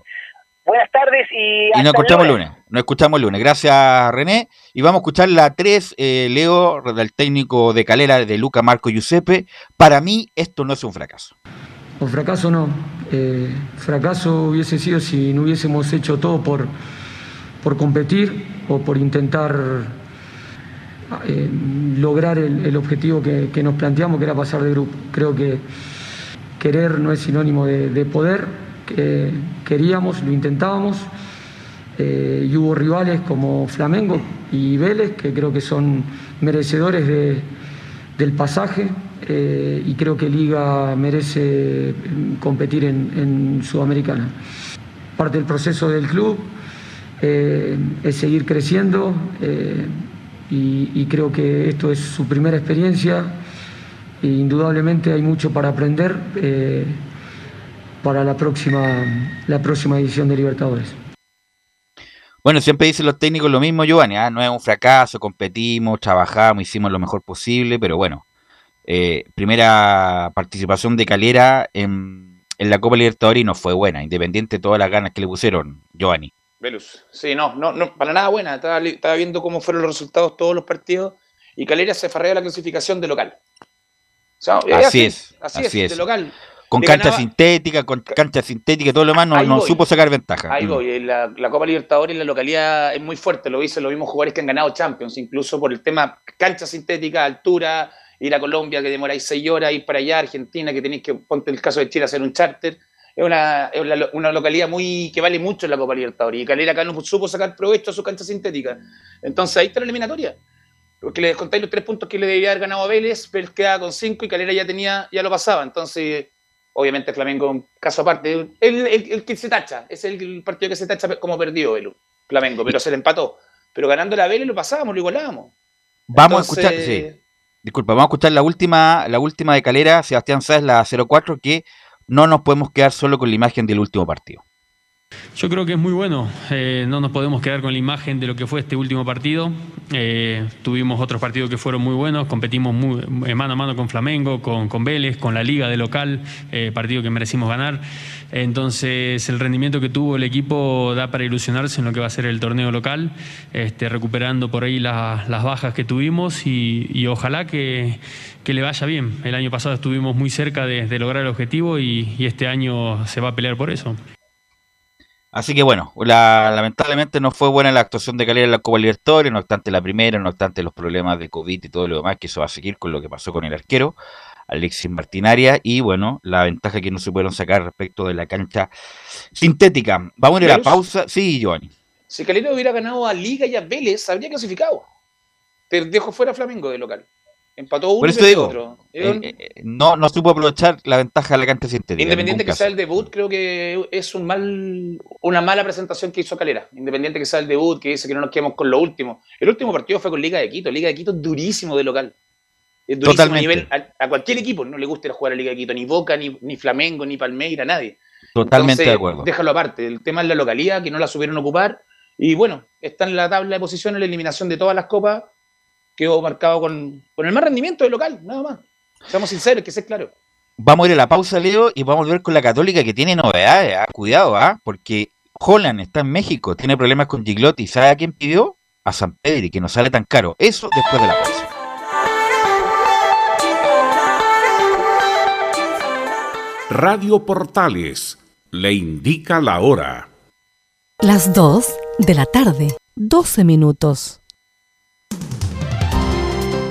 buenas tardes y Y hasta nos el escuchamos el lunes. Nos escuchamos el lunes. Gracias, René. Y vamos a escuchar la 3, eh, Leo, del técnico de Calera, de Luca Marco Giuseppe. Para mí, esto no es un fracaso. O fracaso no. Eh, fracaso hubiese sido si no hubiésemos hecho todo por, por competir o por intentar eh, lograr el, el objetivo que, que nos planteamos, que era pasar de grupo. Creo que querer no es sinónimo de, de poder. que queríamos, lo intentábamos eh, y hubo rivales como Flamengo y Vélez que creo que son merecedores de- del pasaje eh, y creo que Liga merece mm, competir en, Sudamericana. Parte del proceso del club eh, es seguir creciendo y creo que esto es su primera experiencia. E indudablemente hay mucho para aprender eh, para la próxima, la próxima edición de Libertadores. Bueno, siempre dicen los técnicos lo mismo, Giovanni. ah, No es un fracaso, competimos, trabajamos, hicimos lo mejor posible, pero bueno, eh, primera participación de Calera en, en la Copa Libertadores y no fue buena, independiente de todas las ganas que le pusieron, Giovanni. Velus. Sí, no, no, no, para nada buena. Estaba viendo cómo fueron los resultados todos los partidos y Calera se farrea la clasificación de local. Sea, Así es, Así, así es, es. de local. Con Le cancha ganaba- sintética, con cancha sintética y todo lo demás, no, supo sacar ventaja. Ahí Mm. voy, la, la Copa Libertadores en la localidad es muy fuerte, lo dicen los mismos jugadores que han ganado Champions, incluso por el tema cancha sintética, altura, ir a Colombia que demoráis seis horas, ir para allá, Argentina que tenéis que, ponte el caso de Chile, hacer un charter. Es una, es una, una localidad muy que vale mucho en la Copa Libertadores y Calera acá no supo sacar provecho a su cancha sintética. Entonces ahí está la eliminatoria. Porque les contáis los tres puntos que le debía haber ganado a Vélez, Vélez quedaba con cinco y Calera ya tenía, ya lo pasaba. Entonces, obviamente Flamengo, un caso aparte, el, el- el que se tacha, es el, partido que se tacha como perdió el Flamengo, pero se le empató. Pero ganando la Vélez lo pasábamos, lo igualábamos. Vamos Entonces- a escuchar, sí. Disculpa, vamos a escuchar la última, la última de Calera, Sebastián Sáez, la 04, que no nos podemos quedar solo con la imagen del último partido. Yo creo que es muy bueno. Eh, no nos podemos quedar con la imagen de lo que fue este último partido. Eh, tuvimos otros partidos que fueron muy buenos. Competimos muy, eh, mano a mano con Flamengo, con, con Vélez, con la Liga de local, partido que merecimos ganar. Entonces, el rendimiento que tuvo el equipo da para ilusionarse en lo que va a ser el torneo local, este, recuperando por ahí la- las bajas que tuvimos y, ojalá que, le vaya bien. El año pasado estuvimos muy cerca de, lograr el objetivo y este año se va a pelear por eso. Así que bueno, la- lamentablemente no fue buena la actuación de Calera en la Copa Libertadores, no obstante la primera, no obstante los problemas de COVID y todo lo demás, que eso va a seguir con lo que pasó con el arquero, Alexis Martinaria, y bueno, la ventaja que no se pudieron sacar respecto de la cancha sintética. Vamos a ir a la pausa. Sí, Giovanni. Si Calera hubiera ganado a Liga y a Vélez, habría clasificado. Te dejo fuera a Flamengo de local. Empató uno Por y eso perdió digo, otro. eh, eh, no, no supo aprovechar la ventaja de la cancha sintética. en Independiente que caso. sea el debut, creo que es un mal, una mala presentación que hizo Calera. Independiente que sea el debut, que dice que no nos quedemos con lo último. El último partido fue con Liga de Quito. Liga de Quito es durísimo de local. Es durísimo a, Totalmente. nivel, a, a cualquier equipo. No le gusta ir a jugar a Liga de Quito. Ni Boca, ni, ni Flamengo, ni Palmeira, nadie. Totalmente Entonces, de acuerdo. Déjalo aparte. El tema es la localidad, que no la supieron ocupar. Y bueno, está en la tabla de posiciones la eliminación de todas las copas. Quedó marcado con, con el más rendimiento del local, nada más. Seamos sinceros, que sea claro. Vamos a ir a la pausa, Leo, y vamos a volver con la Católica que tiene novedades. ah, Cuidado, ¿ah? porque Holland está en México, tiene problemas con Giglotti. ¿Sabe a quién pidió? A San Pedri, que no sale tan caro. Eso después de la pausa. Radio Portales le indica la hora. Las 2 de la tarde, 12 minutos.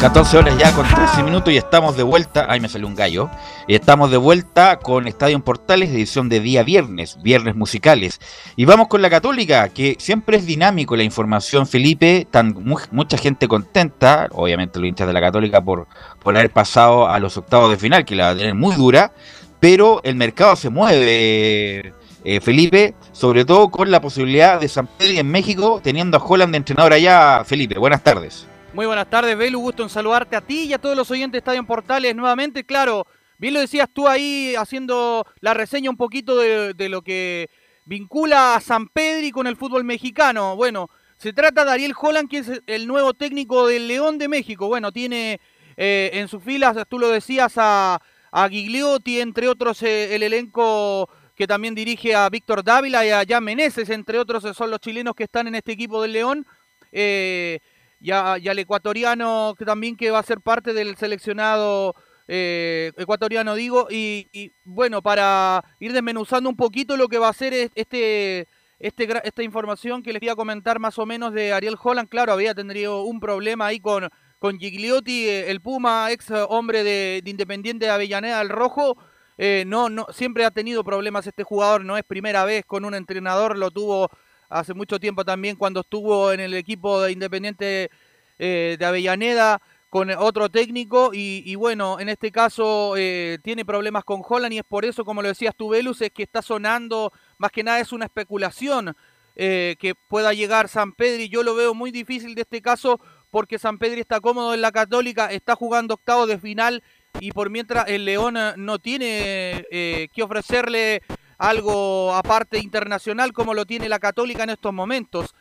14 horas ya con 13 minutos y estamos de vuelta. Ay, me salió un gallo. Y estamos de vuelta con Estadio Portales, edición de día viernes, viernes musicales. Y vamos con la Católica, que siempre es dinámico la información, Felipe. Tan, mu- mucha gente contenta, obviamente los hinchas de la Católica, por, por haber pasado a los octavos de final, que la va a tener muy dura. Pero el mercado se mueve, eh, Felipe, sobre todo con la posibilidad de San Pedro en México, teniendo a Holland de entrenador allá. Felipe, buenas tardes. Muy buenas tardes, Belu. Gusto en saludarte a ti y a todos los oyentes de Estadio en Portales nuevamente. Claro, bien lo decías tú ahí haciendo la reseña un poquito de, lo que vincula a San Pedri con el fútbol mexicano. Bueno, se trata de Ariel Holland, que es el nuevo técnico del León de México. Bueno, tiene eh, en sus filas, tú lo decías, a, Gigliotti, entre otros eh, el elenco que también dirige a Víctor Dávila y a Jan Meneses, entre otros son los chilenos que están en este equipo del León. Eh, y, a- y al ecuatoriano que también que va a ser parte del seleccionado eh, ecuatoriano digo y, y, bueno para ir desmenuzando un poquito lo que va a ser es- este, este esta información que les voy a comentar más o menos de Ariel Holland. Claro había tenido un problema ahí con con Gigliotti eh, el Puma ex hombre de, de Independiente de Avellaneda el rojo. Eh, no no siempre ha tenido problemas este jugador no es primera vez con un entrenador lo tuvo hace mucho tiempo también cuando estuvo en el equipo de Independiente eh, de Avellaneda con otro técnico y, y bueno, en este caso eh, tiene problemas con Holland y es por eso, como lo decías tú, Velus, es que está sonando, más que nada es una especulación eh, que pueda llegar San Pedri. Yo lo veo muy difícil de este caso porque San Pedri está cómodo en la Católica, está jugando octavo de final y por mientras el León no tiene que ofrecerle algo aparte internacional como lo tiene la Católica en estos momentos.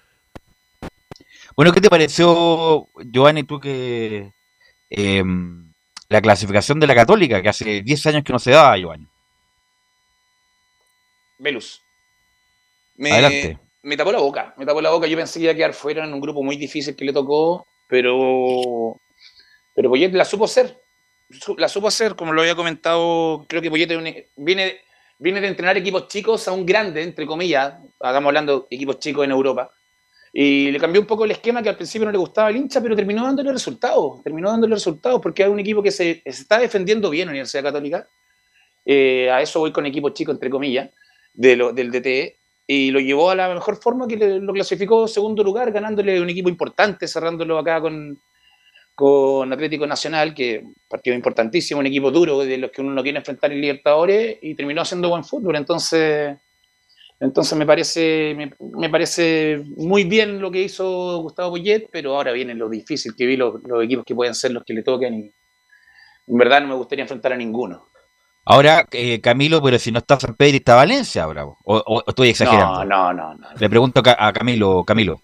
Bueno, ¿qué te pareció, Giovanni, tú que eh, la clasificación de la Católica, que hace 10 años que no se daba, Giovanni? Velus. Me, Adelante. me tapó la boca, me tapó la boca. Yo pensé que iba a quedar fuera en un grupo muy difícil que le tocó, pero, pero Poyet la supo hacer. La supo hacer, como lo había comentado, creo que Poyet viene, viene de entrenar equipos chicos a un grande, entre comillas, estamos hablando de equipos chicos en Europa, y le cambió un poco el esquema que al principio no le gustaba al hincha, pero terminó dándole resultados, terminó dándole resultados, porque es un equipo que se, está defendiendo bien en la Universidad Católica, Eh, a eso voy con equipo chico, entre comillas, de lo- del DTE, y lo llevó a la mejor forma que le- lo clasificó segundo lugar, ganándole un equipo importante, cerrándolo acá con, con Atlético Nacional, que partido importantísimo, un equipo duro de los que uno no quiere enfrentar en Libertadores, y terminó haciendo buen fútbol. Entonces, entonces me parece, me, me parece muy bien lo que hizo Gustavo Poyet, pero ahora viene lo difícil que vi los, los equipos que pueden ser los que le toquen, y en verdad no me gustaría enfrentar a ninguno. Ahora, eh, Camilo, pero si no está San Pedro y está Valencia ahora, o, o- estoy exagerando. No, no, no, Le pregunto a Camilo, Camilo.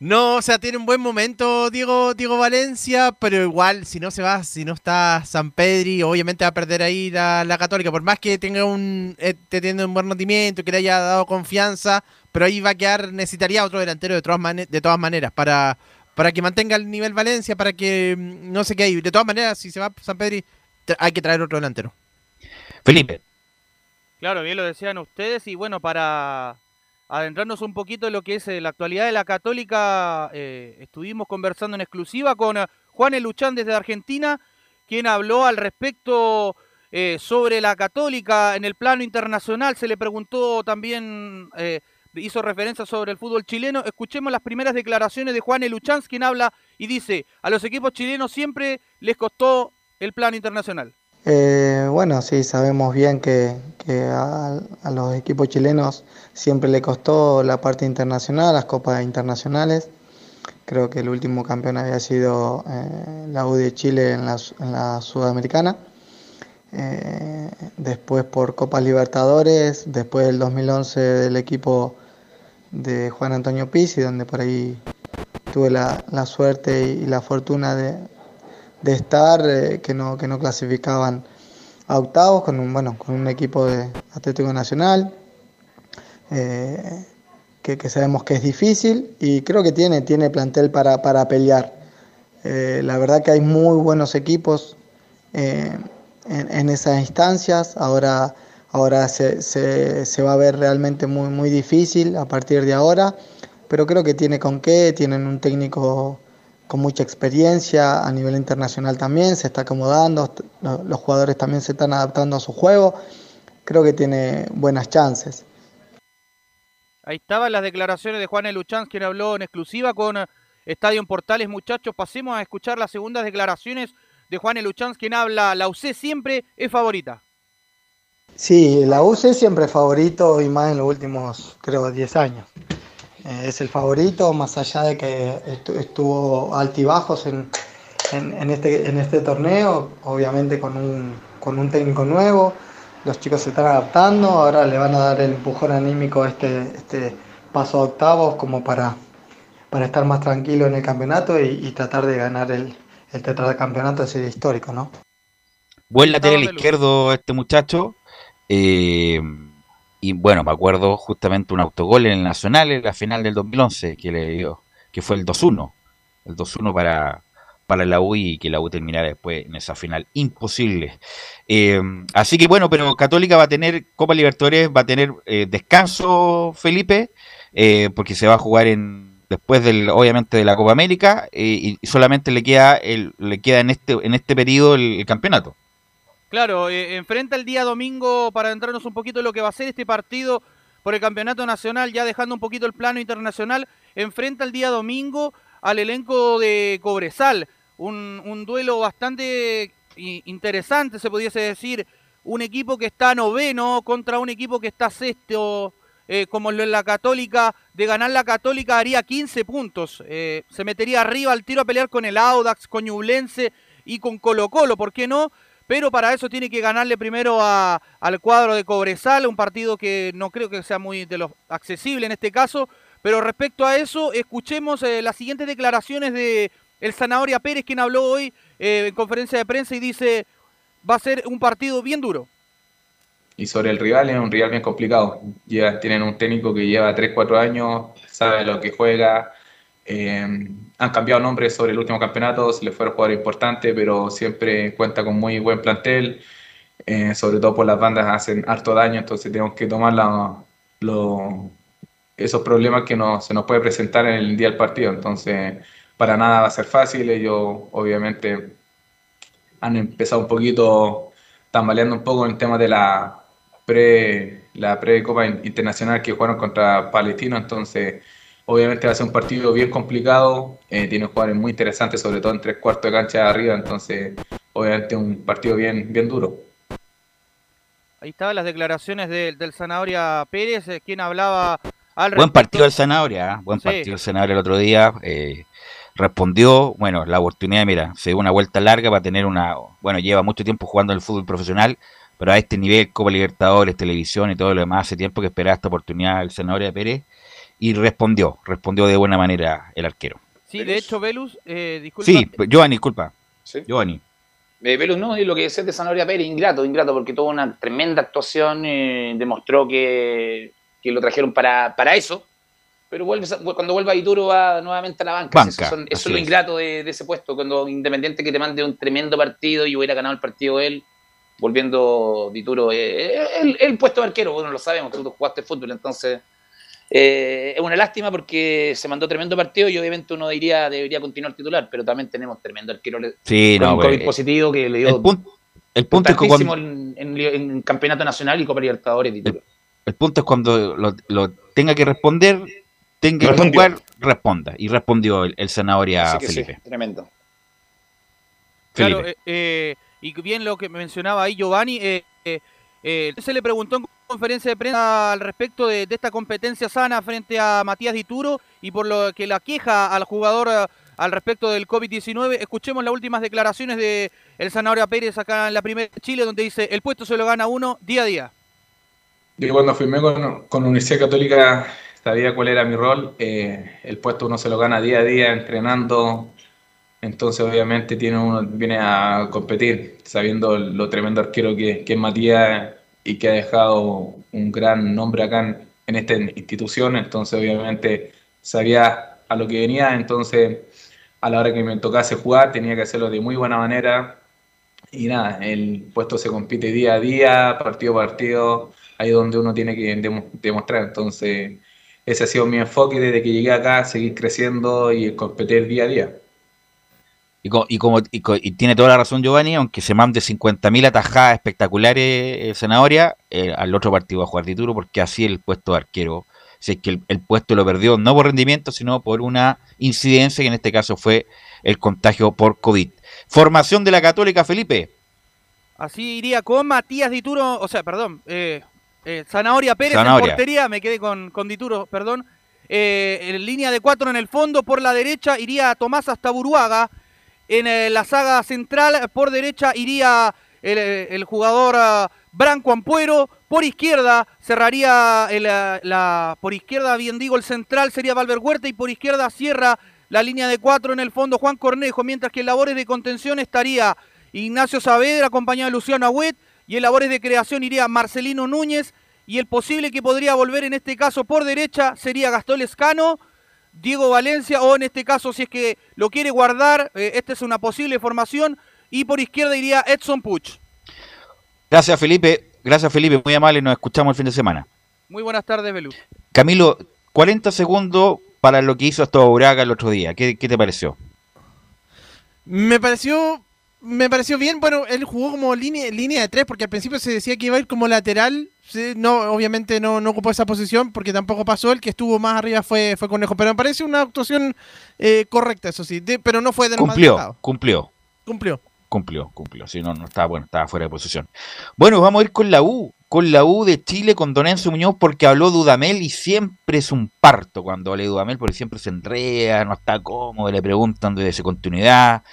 No, o sea, tiene un buen momento Diego, Diego Valencia, pero igual, si no se va, si no está San Pedri, obviamente va a perder ahí la, la Católica. Por más que tenga un, esté teniendo un buen rendimiento, que le haya dado confianza, pero ahí va a quedar, necesitaría otro delantero de todas, de todas maneras, para, para que mantenga el nivel Valencia, para que mm, no se quede ahí. De todas maneras, si se va San Pedri, hay que traer otro delantero. Felipe. Claro, bien lo decían ustedes y bueno, para adentrarnos un poquito en lo que es eh, la actualidad de la Católica, eh, estuvimos conversando en exclusiva con eh, Juan Eluchán desde Argentina, quien habló al respecto eh, sobre la Católica en el plano internacional. Se le preguntó también, eh, hizo referencia sobre el fútbol chileno. Escuchemos las primeras declaraciones de Juan Eluchán, quien habla y dice, a los equipos chilenos siempre les costó el plano internacional. Eh, bueno, sí, sabemos bien que, a, a los equipos chilenos siempre le costó la parte internacional, las copas internacionales. Creo que el último campeón había sido eh, la U de Chile en la, en la Sudamericana. Eh, después por Copas Libertadores, después del 2011 del equipo de Juan Antonio Pizzi, donde por ahí tuve la, la suerte y la fortuna de, de estar, eh, que, no, que no clasificaban a octavos con un, bueno, con un equipo de Atlético Nacional, eh, que, que sabemos que es difícil y creo que tiene, tiene plantel para, para pelear. Eh, la verdad que hay muy buenos equipos en, en esas instancias, ahora, ahora se, se, se va a ver realmente muy, muy difícil a partir de ahora, pero creo que tiene con qué, tienen un técnico con mucha experiencia a nivel internacional también, se está acomodando, lo- los jugadores también se están adaptando a su juego, creo que tiene buenas chances. Ahí estaban las declaraciones de Juan Luchans, quien habló en exclusiva con eh, Estadio en Portales. Muchachos, pasemos a escuchar las segundas declaraciones de Juan Luchans, quien habla, la UC siempre es favorita. Sí, la UC siempre es favorito y más en los últimos, creo, 10 años. Eh, es el favorito, más allá de que estu- estuvo altibajos en, en, en este, en este torneo, obviamente con un, con un técnico nuevo. Los chicos se están adaptando, ahora le van a dar el empujón anímico a este, este paso a octavos como para, para estar más tranquilo en el campeonato y, y tratar de ganar el, el tetracampeonato de serie histórico, ¿no? Buen lateral izquierdo este muchacho. eh, y bueno, me acuerdo justamente un autogol en el Nacional en la final del 2011 que le dio, que fue el 2-1. El 2-1 para, para la U y que la U terminara después en esa final. Imposible. Eh, así que bueno, pero Católica va a tener Copa Libertadores, va a tener eh, descanso, Felipe, eh, porque se va a jugar en después del obviamente de la Copa América y solamente le queda el, le queda en este en este periodo el campeonato. Claro, eh, enfrenta el día domingo para entrarnos un poquito en lo que va a ser este partido por el campeonato nacional, ya dejando un poquito el plano internacional, enfrenta el día domingo al elenco de Cobresal, un, duelo bastante interesante, se pudiese decir, un equipo que está noveno contra un equipo que está sexto, eh, como lo la Católica, de ganar la Católica haría 15 puntos, eh, se metería arriba al tiro a pelear con el Audax, con Ñublense y con Colo Colo, ¿por qué no? Pero para eso tiene que ganarle primero a- al cuadro de Cobresal, un partido que no creo que sea muy de los accesible en este caso, pero respecto a eso, escuchemos eh, las siguientes declaraciones de el Zanahoria Pérez, quien habló hoy eh, en conferencia de prensa y dice, va a ser un partido bien duro. Y sobre el rival, es un rival bien complicado. Tienen un técnico que lleva 3, 4 años, sabe lo que juega. eh, han cambiado nombres sobre el último campeonato, se les fueron jugadores importantes, pero siempre cuenta con muy buen plantel. eh, sobre todo por las bandas hacen harto daño, entonces tenemos que tomar la- esos problemas que se nos puede presentar en el día del partido. Entonces, para nada va a ser fácil. Ellos, obviamente, han empezado un poquito tambaleando un poco en el tema de la pre la pre Copa In- Internacional que jugaron contra Palestino, entonces obviamente va a ser un partido bien complicado, eh, tiene jugadores muy interesantes, sobre todo en tres cuartos de cancha de arriba, entonces obviamente un partido bien, bien duro. Ahí estaban las declaraciones de- del Zanahoria Pérez, eh, quien hablaba al Buen partido del Zanahoria, ¿ah? buen Sí. partido del Zanahoria el otro día. eh, respondió, bueno, la oportunidad, mira, se dio una vuelta larga para tener una, bueno, lleva mucho tiempo jugando en el fútbol profesional, pero a este nivel, Copa Libertadores, televisión y todo lo demás, hace tiempo que esperaba esta oportunidad el Zanahoria Pérez y respondió, respondió de buena manera el arquero. Sí, de hecho, Velus, eh, disculpa. Sí, Giovanni, disculpa. Sí. Giovanni. Eh, Velus, no, y lo que decía de Zanahoria Pérez, ingrato, ingrato, porque tuvo una tremenda actuación, eh, demostró que, que lo trajeron para, para eso, pero vuelve, cuando vuelva a Ituro va nuevamente a la banca. Banca, eso, son- eso así es lo ingrato de, de ese puesto, cuando Independiente que te mande un tremendo partido y hubiera ganado el partido él, volviendo de Ituro, eh, el, el puesto de arquero, bueno, lo sabemos, tú jugaste fútbol, entonces... eh, es una lástima porque se mandó tremendo partido y obviamente uno diría debería continuar titular, pero también tenemos tremendo arquero Sí, con no, un pues, COVID positivo que le dio El punto, el punto es que cuando, en, en- en campeonato nacional y Copa Libertadores. el punto es cuando lo, lo tenga que responder, tenga que jugar, responda. Y respondió el, el Zanahoria que sí, Felipe. tremendo. Claro, Felipe. eh, eh, y bien lo que mencionaba ahí Giovanni, eh, eh, eh, se le preguntó en conferencia de prensa al respecto de, esta competencia sana frente a Matías Dituro y por lo que la queja al jugador eh, al respecto del COVID-19. Escuchemos las últimas declaraciones de el Zanahoria Pérez acá en la primera Chile, donde dice, el puesto se lo gana uno día a día. Yo cuando firmé con, con Universidad Católica sabía cuál era mi rol. eh, el puesto uno se lo gana día a día entrenando. Entonces obviamente tiene uno viene a competir sabiendo lo tremendo arquero que, que es Matías y que ha dejado un gran nombre acá en, esta institución. Entonces obviamente sabía a lo que venía. Entonces a la hora que me tocase jugar tenía que hacerlo de muy buena manera. Y nada, el puesto se compite día a día, partido a partido, ahí donde uno tiene que demo- demostrar. Entonces, ese ha sido mi enfoque desde que llegué acá, seguir creciendo y competir día a día. Y, co- y como y, co- y tiene toda la razón Giovanni, aunque se mande 50.000 atajadas espectaculares eh, Zanahoria, eh, al otro partido va a jugar Dituro porque así el puesto de arquero, si es que el, el puesto lo perdió no por rendimiento, sino por una incidencia que en este caso fue el contagio por COVID. Formación de la Católica, Felipe. Así iría con Matías Dituro, o sea, perdón, eh, eh, Zanahoria Pérez Zanahoria. en portería, me quedé con, con Dituro, perdón. Eh, en línea de cuatro en el fondo, por la derecha iría Tomás hasta Buruaga. En eh, la saga central, por derecha iría el, eh, jugador ah, Branco Ampuero. Por izquierda cerraría el, ah, la, por izquierda, bien digo, el central sería Valver Huerta y por izquierda cierra la línea de cuatro en el fondo Juan Cornejo, mientras que en labores de contención estaría Ignacio Saavedra acompañado de Luciano Agüet y en labores de creación iría Marcelino Núñez y el posible que podría volver en este caso por derecha sería Gastón Escano, Diego Valencia o en este caso si es que lo quiere guardar, eh, esta es una posible formación y por izquierda iría Edson Puch. Gracias Felipe, gracias Felipe, muy amable, nos escuchamos el fin de semana. Muy buenas tardes, Belú. Camilo, 40 segundos para lo que hizo hasta Uraga el otro día. ¿Qué, qué te pareció? Me pareció. Me pareció bien, bueno, él jugó como línea, línea de tres, porque al principio se decía que iba a ir como lateral. sí, no, obviamente no, no ocupó esa posición, porque tampoco pasó. El que estuvo más arriba fue, fue Conejo. Pero me parece una actuación eh, correcta, eso sí. de- pero no fue de lo Cumplió, cumplió, Cumplió. cumplió, cumplió. Si no, no estaba bueno, estaba fuera de posición. Bueno, vamos a ir con la U, con la U de Chile, con Don Enzo Muñoz, porque habló Dudamel y siempre es un parto cuando habla de Dudamel, porque siempre se enreda, no está cómodo, le preguntan de su continuidad.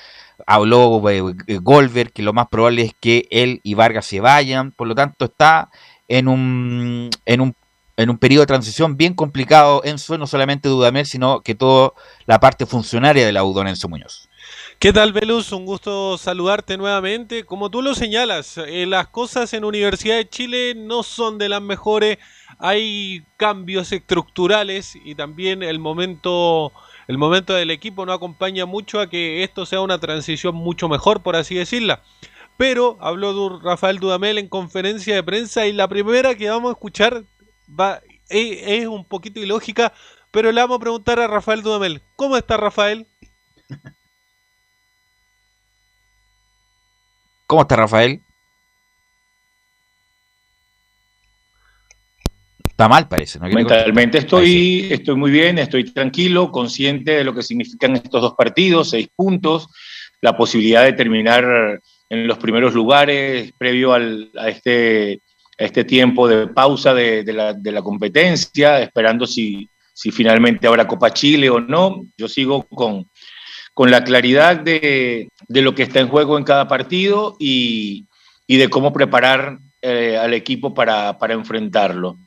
Habló eh, eh, Goldberg, que lo más probable es que él y Vargas se vayan, por lo tanto está en un, en un, en un periodo de transición bien complicado, Enzo, no solamente Dudamel, sino que toda la parte funcionaria de la U, Don Enzo Muñoz. ¿Qué tal, Velus? Un gusto saludarte nuevamente. Como tú lo señalas, eh, las cosas en Universidad de Chile no son de las mejores. Hay cambios estructurales y también el momento, el momento del equipo no acompaña mucho a que esto sea una transición mucho mejor, por así decirla. Pero habló Rafael Dudamel en conferencia de prensa y la primera que vamos a escuchar va, es, es un poquito ilógica, pero le vamos a preguntar a Rafael Dudamel. ¿Cómo está Rafael? ¿Cómo está Rafael? Está mal, parece. ¿no? Mentalmente estoy, estoy muy bien, estoy tranquilo, consciente de lo que significan estos dos partidos, seis puntos, la posibilidad de terminar en los primeros lugares previo al- a, este, a este tiempo de pausa de, de la, de la competencia, esperando si, si finalmente habrá Copa Chile o no. Yo sigo con, con la claridad de, de lo que está en juego en cada partido y, y de cómo preparar eh, al equipo para, para enfrentarlo.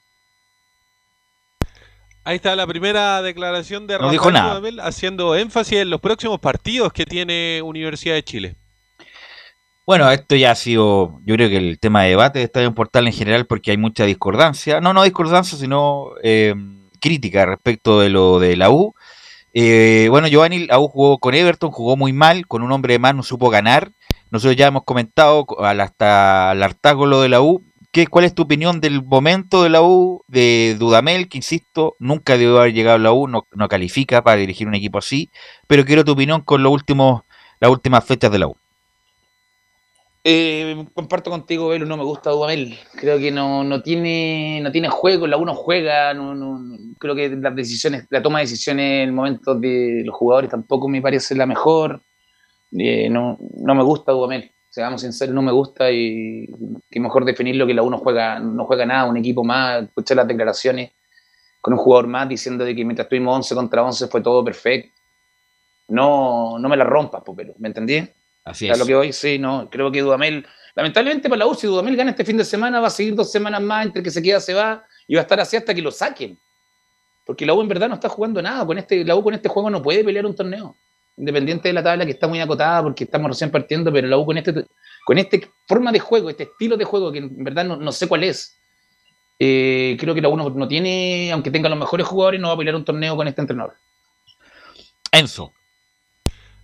Ahí está la primera declaración de No Rafael. Dudamel haciendo énfasis en los próximos partidos que tiene Universidad de Chile. Bueno, esto ya ha sido, yo creo que el tema de debate de Estadio Portal en general, porque hay mucha discordancia. No, no discordancia, sino eh, crítica respecto de lo de la U. Eh, bueno, Giovanni, la U jugó con Everton, jugó muy mal, con un hombre de más no supo ganar. Nosotros ya hemos comentado hasta el hartáculo de la U. ¿Qué, ¿Cuál es tu opinión del momento de la U, de Dudamel, que insisto, nunca debió haber llegado a la U, no, califica para dirigir un equipo así? Pero quiero tu opinión con los últimos, las últimas fechas de la U. Eh, comparto contigo, Velo, no me gusta Dudamel. Creo que no, no tiene no tiene juego, la uno juega, no, no- no- creo que las decisiones, la toma de decisiones en momentos de los jugadores tampoco me parece la mejor. Eh, no, no me gusta Dudamel, seamos sinceros, no me gusta y que mejor definirlo que la uno juega, no juega nada, un equipo más, escuché las declaraciones con un jugador más diciendo de que mientras tuvimos 11 contra 11 fue todo perfecto. No, no me la rompas, Popelo, ¿me entendí? Así A es. lo que hoy sí, no, creo que Dudamel, lamentablemente para la U, si Dudamel gana este fin de semana, va a seguir dos semanas más, entre que se queda, se va, y va a estar así hasta que lo saquen. Porque la U en verdad no está jugando nada, con este, la U con este juego no puede pelear un torneo. Independiente de la tabla que está muy acotada porque estamos recién partiendo, pero la U con este, con este forma de juego, este estilo de juego, que en verdad no, no sé cuál es, eh, creo que la U no, no tiene, aunque tenga los mejores jugadores, no va a pelear un torneo con este entrenador. Enzo.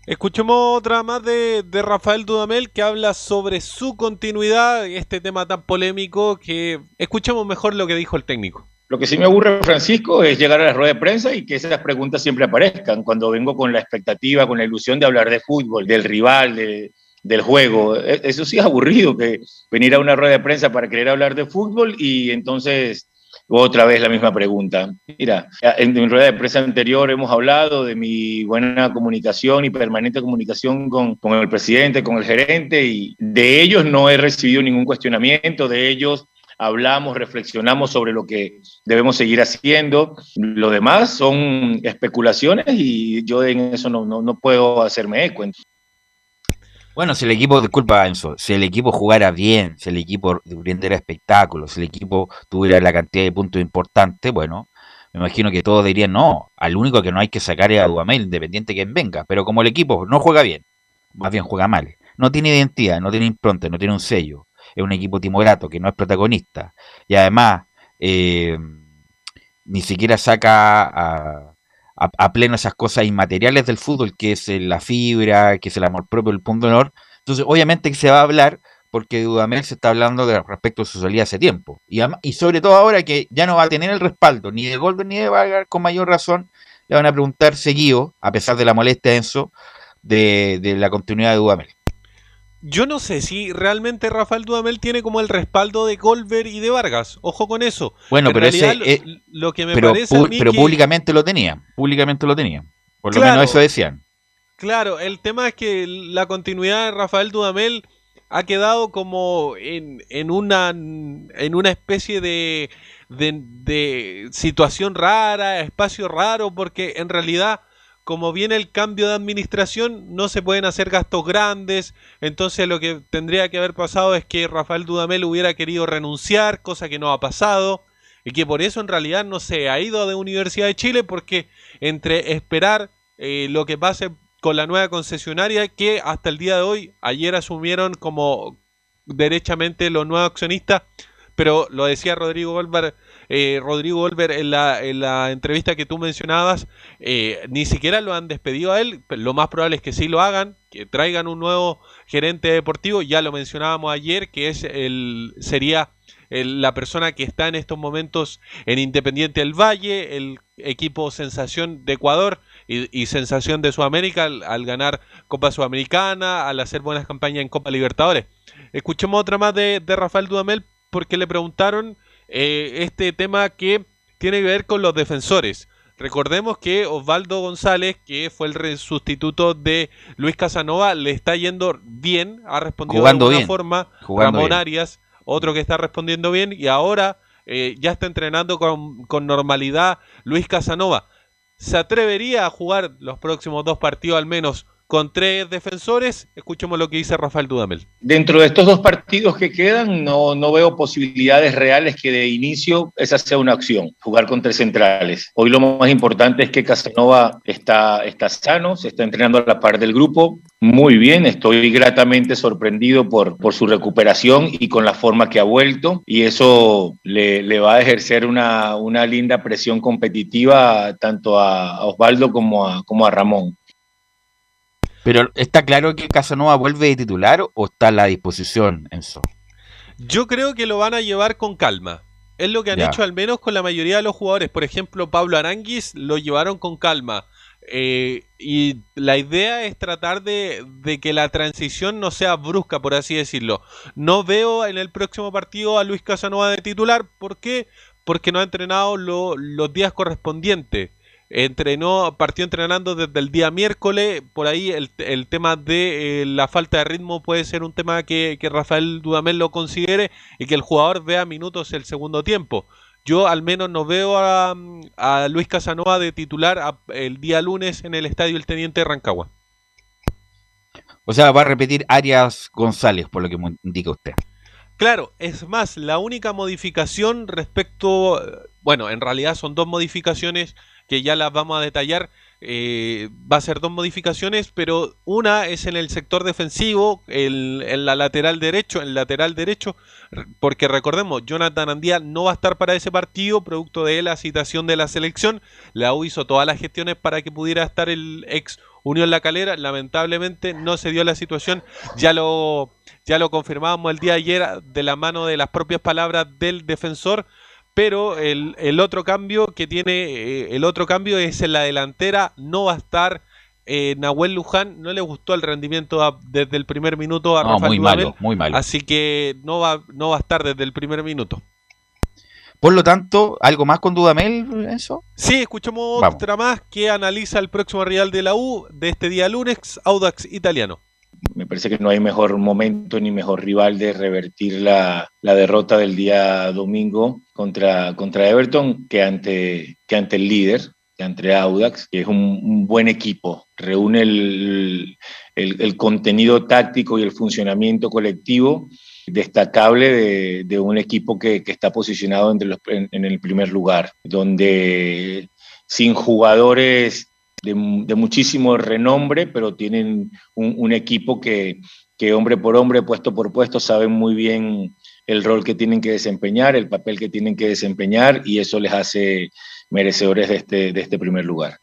Escuchemos otra más de, de Rafael Dudamel que habla sobre su continuidad, este tema tan polémico que escuchemos mejor lo que dijo el técnico. Lo que sí me aburre, Francisco, es llegar a la rueda de prensa y que esas preguntas siempre aparezcan. Cuando vengo con la expectativa, con la ilusión de hablar de fútbol, del rival, de- del juego. E- Eso sí es aburrido, que venir a una rueda de prensa para querer hablar de fútbol y entonces otra vez la misma pregunta. Mira, en mi rueda de prensa anterior hemos hablado de mi buena comunicación y permanente comunicación con, con el presidente, con el gerente, y de ellos no he recibido ningún cuestionamiento, de ellos hablamos, reflexionamos sobre lo que debemos seguir haciendo. Lo demás son especulaciones y yo en eso no, no, no puedo hacerme eco. Bueno, si el equipo, disculpa Enzo, si el equipo jugara bien, si el equipo brindara espectáculos, si el equipo tuviera la cantidad de puntos importantes, bueno, me imagino que todos dirían no, al único que no hay que sacar es a Dudamel, independiente que venga, pero como el equipo no juega bien, más bien juega mal, no tiene identidad, no tiene impronta, no tiene un sello, es un equipo timorato que no es protagonista, y además eh, ni siquiera saca a, pleno esas cosas inmateriales del fútbol, que es la fibra, que es el amor propio, el punto de honor. Entonces, obviamente que se va a hablar, porque Dudamel se está hablando de respecto a su salida hace tiempo. Y, sobre todo ahora que ya no va a tener el respaldo ni de Golden ni de Vargas, con mayor razón, le van a preguntar seguido, a pesar de la molestia de Enzo, de la continuidad de Dudamel. Yo no sé si realmente Rafael Dudamel tiene como el respaldo de Colbert y de Vargas. Ojo con eso. Bueno, En pero ese, realidad, eh, lo, lo que me pero, parece a mí pero que- públicamente lo tenía, públicamente lo tenía. Por lo menos eso decían. Claro, el tema es que la continuidad de Rafael Dudamel ha quedado como en, en una en una especie de, de, de situación rara, espacio raro, porque en realidad, como viene el cambio de administración, no se pueden hacer gastos grandes. Entonces lo que tendría que haber pasado es que Rafael Dudamel hubiera querido renunciar, cosa que no ha pasado. Y que por eso en realidad no se ha ido de Universidad de Chile, porque entre esperar eh, lo que pase con la nueva concesionaria, que hasta el día de hoy, ayer asumieron como derechamente los nuevos accionistas, pero lo decía Rodrigo Golver, eh, Rodrigo Golver en la, en la entrevista que tú mencionabas, eh, ni siquiera lo han despedido a él, lo más probable es que sí lo hagan, que traigan un nuevo gerente deportivo, ya lo mencionábamos ayer, que es el sería el- la persona que está en estos momentos en Independiente del Valle, el equipo sensación de Ecuador y, y sensación de Sudamérica al, al ganar Copa Sudamericana, al hacer buenas campañas en Copa Libertadores. Escuchemos otra más de, de Rafael Dudamel porque le preguntaron eh, este tema que tiene que ver con los defensores. Recordemos que Osvaldo González, que fue el sustituto de Luis Casanova, le está yendo bien, ha respondido Jugando de alguna bien, forma. jugando Ramón bien. Arias, otro que está respondiendo bien, y ahora eh, ya está entrenando con, con normalidad Luis Casanova. ¿Se atrevería a jugar los próximos dos partidos al menos con tres defensores? Escuchemos lo que dice Rafael Dudamel. Dentro de estos dos partidos que quedan, no, no veo posibilidades reales que de inicio esa sea una opción, jugar con tres centrales. Hoy lo más importante es que Casanova está, está sano, se está entrenando a la par del grupo. Muy bien, estoy gratamente sorprendido por, por su recuperación y con la forma que ha vuelto. Y eso le, le va a ejercer una, una linda presión competitiva tanto a, a Osvaldo como a, como a Ramón. Pero ¿está claro que Casanova vuelve de titular o está a la disposición, Enzo? Yo creo que lo van a llevar con calma. Es lo que han Ya. hecho al menos con la mayoría de los jugadores. Por ejemplo, Pablo Aranguis lo llevaron con calma. Eh, y la idea es tratar de, de que la transición no sea brusca, por así decirlo. No veo en el próximo partido a Luis Casanova de titular. ¿Por qué? Porque no ha entrenado lo- los días correspondientes. Entrenó, partió entrenando desde el día miércoles. Por ahí el, el tema de eh, la falta de ritmo puede ser un tema que, que Rafael Dudamel lo considere y que el jugador vea minutos el segundo tiempo. Yo al menos no veo a, a Luis Casanova de titular a- el día lunes en el estadio El Teniente de Rancagua. O sea, va a repetir Arias González, por lo que me indica usted. Claro, es más, la única modificación respecto, bueno, en realidad son dos modificaciones que ya las vamos a detallar. eh, va a ser dos modificaciones, pero una es en el sector defensivo, el- en la lateral derecho, en lateral derecho, porque recordemos, Jonathan Andía no va a estar para ese partido, producto de la citación de la selección. La U hizo todas las gestiones para que pudiera estar el ex Unión La Calera. Lamentablemente no se dio la situación. Ya lo, ya lo confirmábamos el día de ayer de la mano de las propias palabras del defensor. Pero el, el otro cambio que tiene, eh, el otro cambio es en la delantera, no va a estar eh, Nahuel Luján, no le gustó el rendimiento a- desde el primer minuto a No, Rafael muy Dudamel, malo, muy malo. Así que no va, no va a estar desde el primer minuto. Por lo tanto, ¿algo más con Dudamel, eso? Sí, escuchamos Vamos. otra más que analiza el próximo Real de la U de este día lunes, Audax Italiano. Me parece que no hay mejor momento ni mejor rival de revertir la, la derrota del día domingo contra, contra Everton que ante, que ante el líder, que ante Audax, que es un, buen equipo. Reúne el, el- contenido táctico y el funcionamiento colectivo destacable de, de un equipo que, que está posicionado entre los- en el primer lugar, donde sin jugadores de, de muchísimo renombre, pero tienen un, equipo que, que hombre por hombre, puesto por puesto, saben muy bien el rol que tienen que desempeñar, el papel que tienen que desempeñar, y eso les hace merecedores de este, de este primer lugar.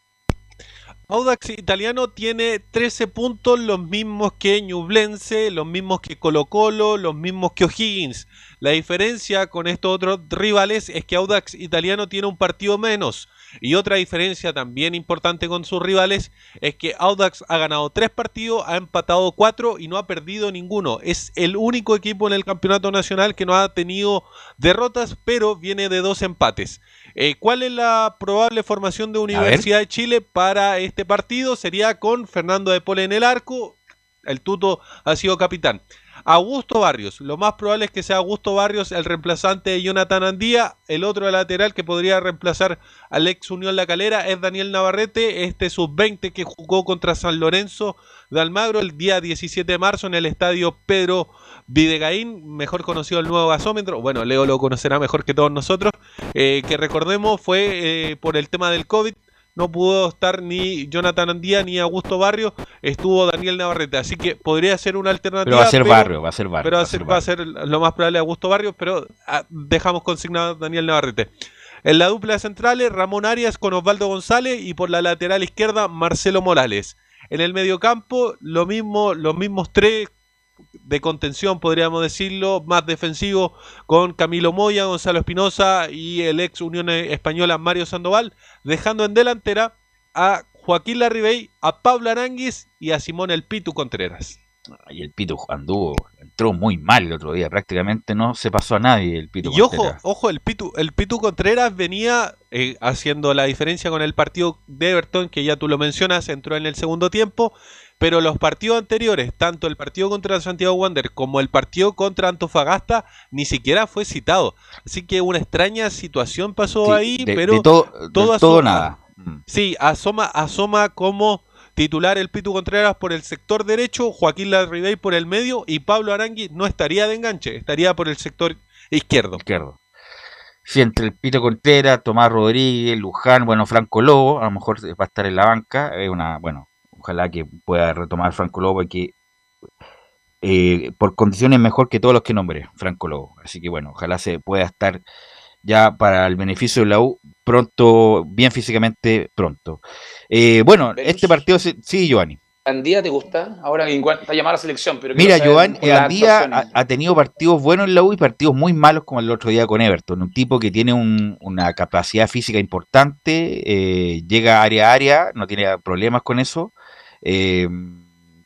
Audax Italiano tiene 13 puntos, los mismos que Ñublense, los mismos que Colo Colo, los mismos que O'Higgins. La diferencia con estos otros rivales es que Audax Italiano tiene un partido menos. Y otra diferencia también importante con sus rivales es que Audax ha ganado 3 partidos, ha empatado 4 y no ha perdido ninguno. Es el único equipo en el campeonato nacional que no ha tenido derrotas, pero viene de dos empates. Eh, ¿Cuál es la probable formación de Universidad de Chile para este partido? Sería con Fernando de Pole en el arco. El Tuto ha sido capitán. Augusto Barrios. Lo más probable es que sea Augusto Barrios el reemplazante de Jonathan Andía. El otro lateral que podría reemplazar al ex Unión La Calera es Daniel Navarrete. Este sub-20 que jugó contra San Lorenzo de Almagro el día 17 de marzo en el estadio Pedro Videgaín, mejor conocido el nuevo gasómetro. Bueno, Leo lo conocerá mejor que todos nosotros. eh, que recordemos fue eh, por el tema del COVID. No pudo estar ni Jonathan Andía ni Augusto Barrio, estuvo Daniel Navarrete, así que podría ser una alternativa. Pero va a ser Barrio, va a ser Barrio, Pero va a ser va a ser lo más probable Augusto Barrio, pero ah, dejamos consignado a Daniel Navarrete. En la dupla de centrales, Ramón Arias con Osvaldo González y por la lateral izquierda, Marcelo Morales. En el mediocampo, lo mismo, los mismos tres de contención, podríamos decirlo, más defensivo, con Camilo Moya, Gonzalo Espinosa y el ex Unión Española Mario Sandoval, dejando en delantera a Joaquín Larribey, a Pablo Aranguis y a Simón El Pitu Contreras. Y el Pito anduvo, entró muy mal el otro día, prácticamente no se pasó a nadie el Pito Y ojo, Contreras. ojo, el Pitu, el Pitu Contreras venía eh, haciendo la diferencia con el partido de Everton, que ya tú lo mencionas, entró en el segundo tiempo, pero los partidos anteriores, tanto el partido contra Santiago Wander como el partido contra Antofagasta, ni siquiera fue citado. Así que una extraña situación pasó Sí, ahí, de- pero de todo- del todo asoma- nada. Sí, asoma, asoma como titular el Pitu Contreras por el sector derecho, Joaquín Larribey por el medio y Pablo Arangui no estaría de enganche, estaría por el sector izquierdo. Izquierdo. Sí, entre el Pito Contreras, Tomás Rodríguez, Luján, bueno, Franco Lobo, a lo mejor va a estar en la banca. Es una, bueno, ojalá que pueda retomar Franco Lobo, porque eh, por condiciones mejor que todos los que nombré, Franco Lobo. Así que bueno, ojalá se pueda estar ya para el beneficio de la U pronto, bien físicamente pronto. Eh, bueno, este partido, se- sí, Giovanni. ¿Andía te gusta? Ahora que está llamada a la selección, pero Mira, Giovanni Andía ha tenido partidos buenos en la U y partidos muy malos como el otro día con Everton. Un tipo que tiene un- una capacidad física importante, eh, llega área a área, no tiene problemas con eso, eh,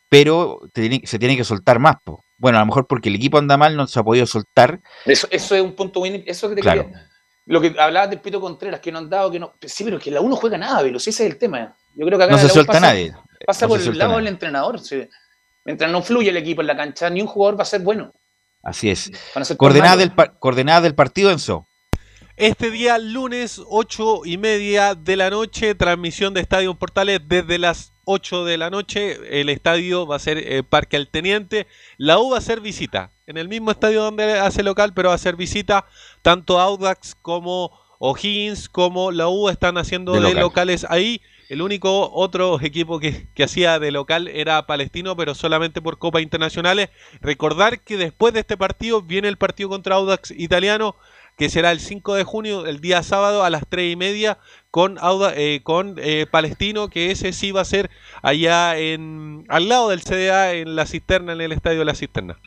pero tiene- se tiene que soltar más. po. Bueno, a lo mejor porque el equipo anda mal, no se ha podido soltar. Eso, eso es un punto muy... Eso que te Claro. quería- Lo que hablabas del Pito Contreras, que no han dado, que no... Sí, pero que la uno juega nada, Velo, ese es el tema. Yo creo que acá No se suelta pasa- nadie. Pasa No por el lado nadie. del entrenador. sí. Mientras no fluye el equipo en la cancha, ni un jugador va a ser bueno. Así es. Coordenadas del, coordenadas del partido, Enzo. Este día, lunes, 8 y media de la noche, transmisión de Estadio Portales desde las 8 de la noche. El estadio va a ser eh, Parque El Teniente. La U va a ser visita. En el mismo estadio donde hace local, pero va a ser visita. Tanto Audax como O'Higgins como la U están haciendo De de, local. locales ahí. El único otro equipo que, que hacía de local era Palestino, pero solamente por Copas Internacionales. Recordar que después de este partido viene el partido contra Audax Italiano, que será el 5 de junio, el día sábado a las 3 y media, con, Auda- eh, con eh, Palestino, que ese sí va a ser allá en al lado del CDA, en la cisterna, en el estadio de la cisterna.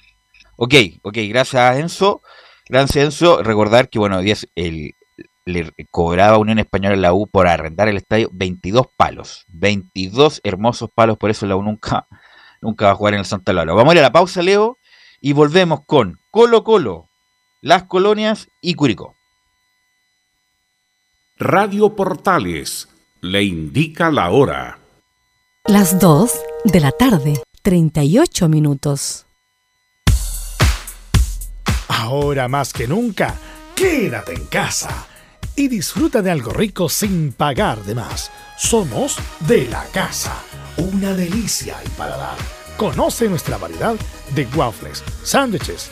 Ok, ok, gracias Enzo. Gracias Enzo. Recordar que bueno, el le cobraba Unión Española en la U por arrendar el estadio 22 palos. 22 hermosos palos, por eso la U nunca, nunca va a jugar en el Santa Laura. Vamos a ir a la pausa, Leo, y volvemos con Colo Colo, Las Colonias y Curicó. Radio Portales le indica la hora. Las 2 de la tarde, 38 minutos. Ahora más que nunca, quédate en casa y disfruta de algo rico sin pagar de más. Somos de la casa, una delicia al paladar. Conoce nuestra variedad de waffles, sándwiches,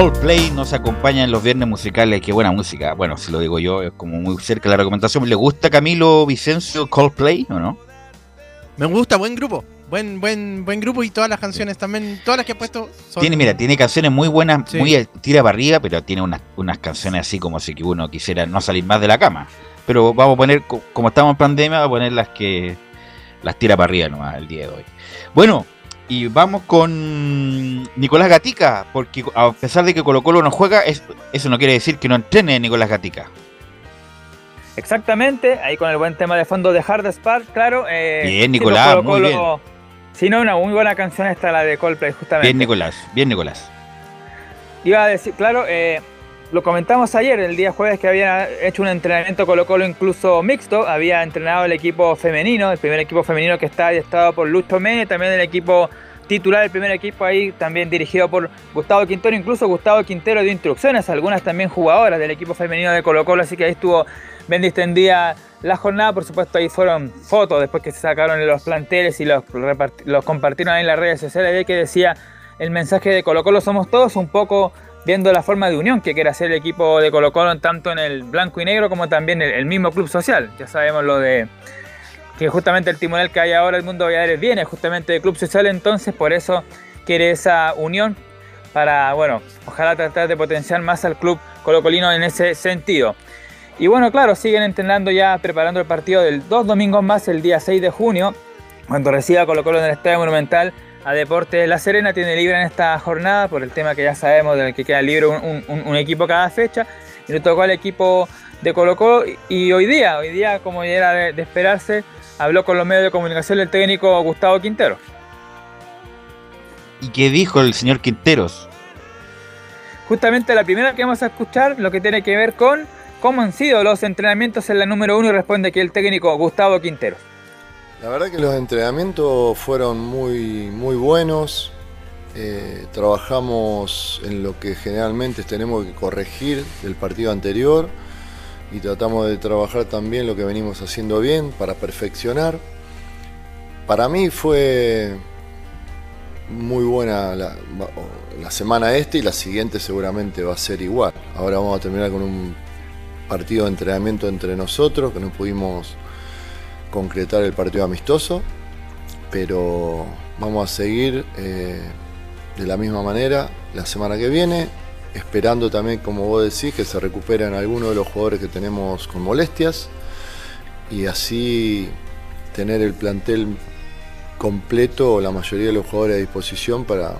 Coldplay nos acompaña en los viernes musicales. Qué buena música. Bueno, si lo digo yo, es como muy cerca de la recomendación. ¿Le gusta Camilo Vicencio Coldplay o no? Me gusta, buen grupo. Buen, buen, buen grupo y todas las canciones también, todas las que he puesto son. Tiene, mira, tiene canciones muy buenas, Sí. muy tira para arriba, pero tiene unas, unas canciones así como si uno quisiera no salir más de la cama. Pero vamos a poner, co- como estamos en pandemia, vamos a poner las que las tira para arriba nomás el día de hoy. Bueno, y vamos con Nicolás Gatica, porque a pesar de que Colo Colo no juega, es- eso no quiere decir que no entrene Nicolás Gatica. Exactamente, ahí con el buen tema de fondo de Hard Spark, claro. eh, Bien, sí, Nicolás, los muy Colo-Colo- Sí, no, una muy buena canción esta, la de Coldplay, justamente. Bien Nicolás, bien Nicolás. Iba a decir, claro, eh, lo comentamos ayer, el día jueves, que había hecho un entrenamiento Colo-Colo incluso mixto. Había entrenado el equipo femenino, el primer equipo femenino que está estado por Lucho Mene, también el equipo titular, el primer equipo ahí también dirigido por Gustavo Quintero. Incluso Gustavo Quintero dio instrucciones, algunas también jugadoras del equipo femenino de Colo-Colo, así que ahí estuvo bien distendida la jornada. Por supuesto, ahí fueron fotos después que se sacaron los planteles y los, compartieron ahí en las redes sociales. Que decía el mensaje de Colo Colo somos todos, un poco viendo la forma de unión que quiere hacer el equipo de Colo Colo, tanto en el blanco y negro como también el, el mismo club social. Ya sabemos lo de que justamente el timonel que hay ahora, el mundo Valladares, viene justamente del club social, entonces por eso quiere esa unión para, bueno, ojalá tratar de potenciar más al club colocolino en ese sentido. Y bueno, claro, siguen entrenando ya, preparando el partido del dos domingos más, el día 6 de junio, cuando reciba Colo Colo en el Estadio Monumental a Deportes La Serena, tiene libre en esta jornada por el tema que ya sabemos del que queda libre un, un- un equipo cada fecha, y le tocó al equipo de Colo Colo y hoy día, hoy día como ya era de, de esperarse, habló con los medios de comunicación el técnico Gustavo Quintero. ¿Y qué dijo el señor Quinteros? Justamente la primera que vamos a escuchar, lo que tiene que ver con cómo han sido los entrenamientos en la número uno y responde aquí el técnico Gustavo Quintero. La verdad que los entrenamientos fueron muy, muy buenos. Eh, trabajamos en lo que generalmente tenemos que corregir del partido anterior y tratamos de trabajar también lo que venimos haciendo bien para perfeccionar. Para mí fue muy buena la, la semana este y la siguiente seguramente va a ser igual. Ahora vamos a terminar con un partido de entrenamiento entre nosotros, que no pudimos concretar el partido amistoso, pero vamos a seguir eh, de la misma manera la semana que viene, esperando también, como vos decís, que se recuperen algunos de los jugadores que tenemos con molestias y así tener el plantel completo o la mayoría de los jugadores a disposición para,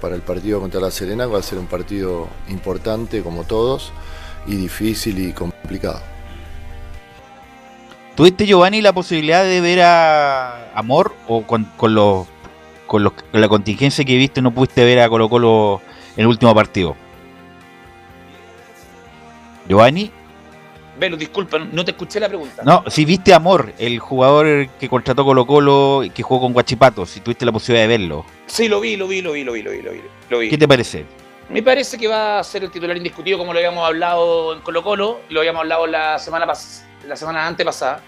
para el partido contra la Serena, que va a ser un partido importante como todos y difícil y complicado. ¿Tuviste, Giovanni, la posibilidad de ver a Amor o con, con los, con, los- con la contingencia que viste no pudiste ver a Colo Colo en el último partido? Giovanni, Velo, disculpa, no te escuché la pregunta. no, si viste a Amor, el jugador que contrató Colo Colo y que jugó con Guachipato, si tuviste la posibilidad de verlo, Sí, lo vi, lo vi, lo vi, lo vi, lo vi, lo vi. Lo vi. ¿qué te parece? Me parece que va a ser el titular indiscutido como lo habíamos hablado en Colo Colo, lo habíamos hablado la semana pas la semana antepasada.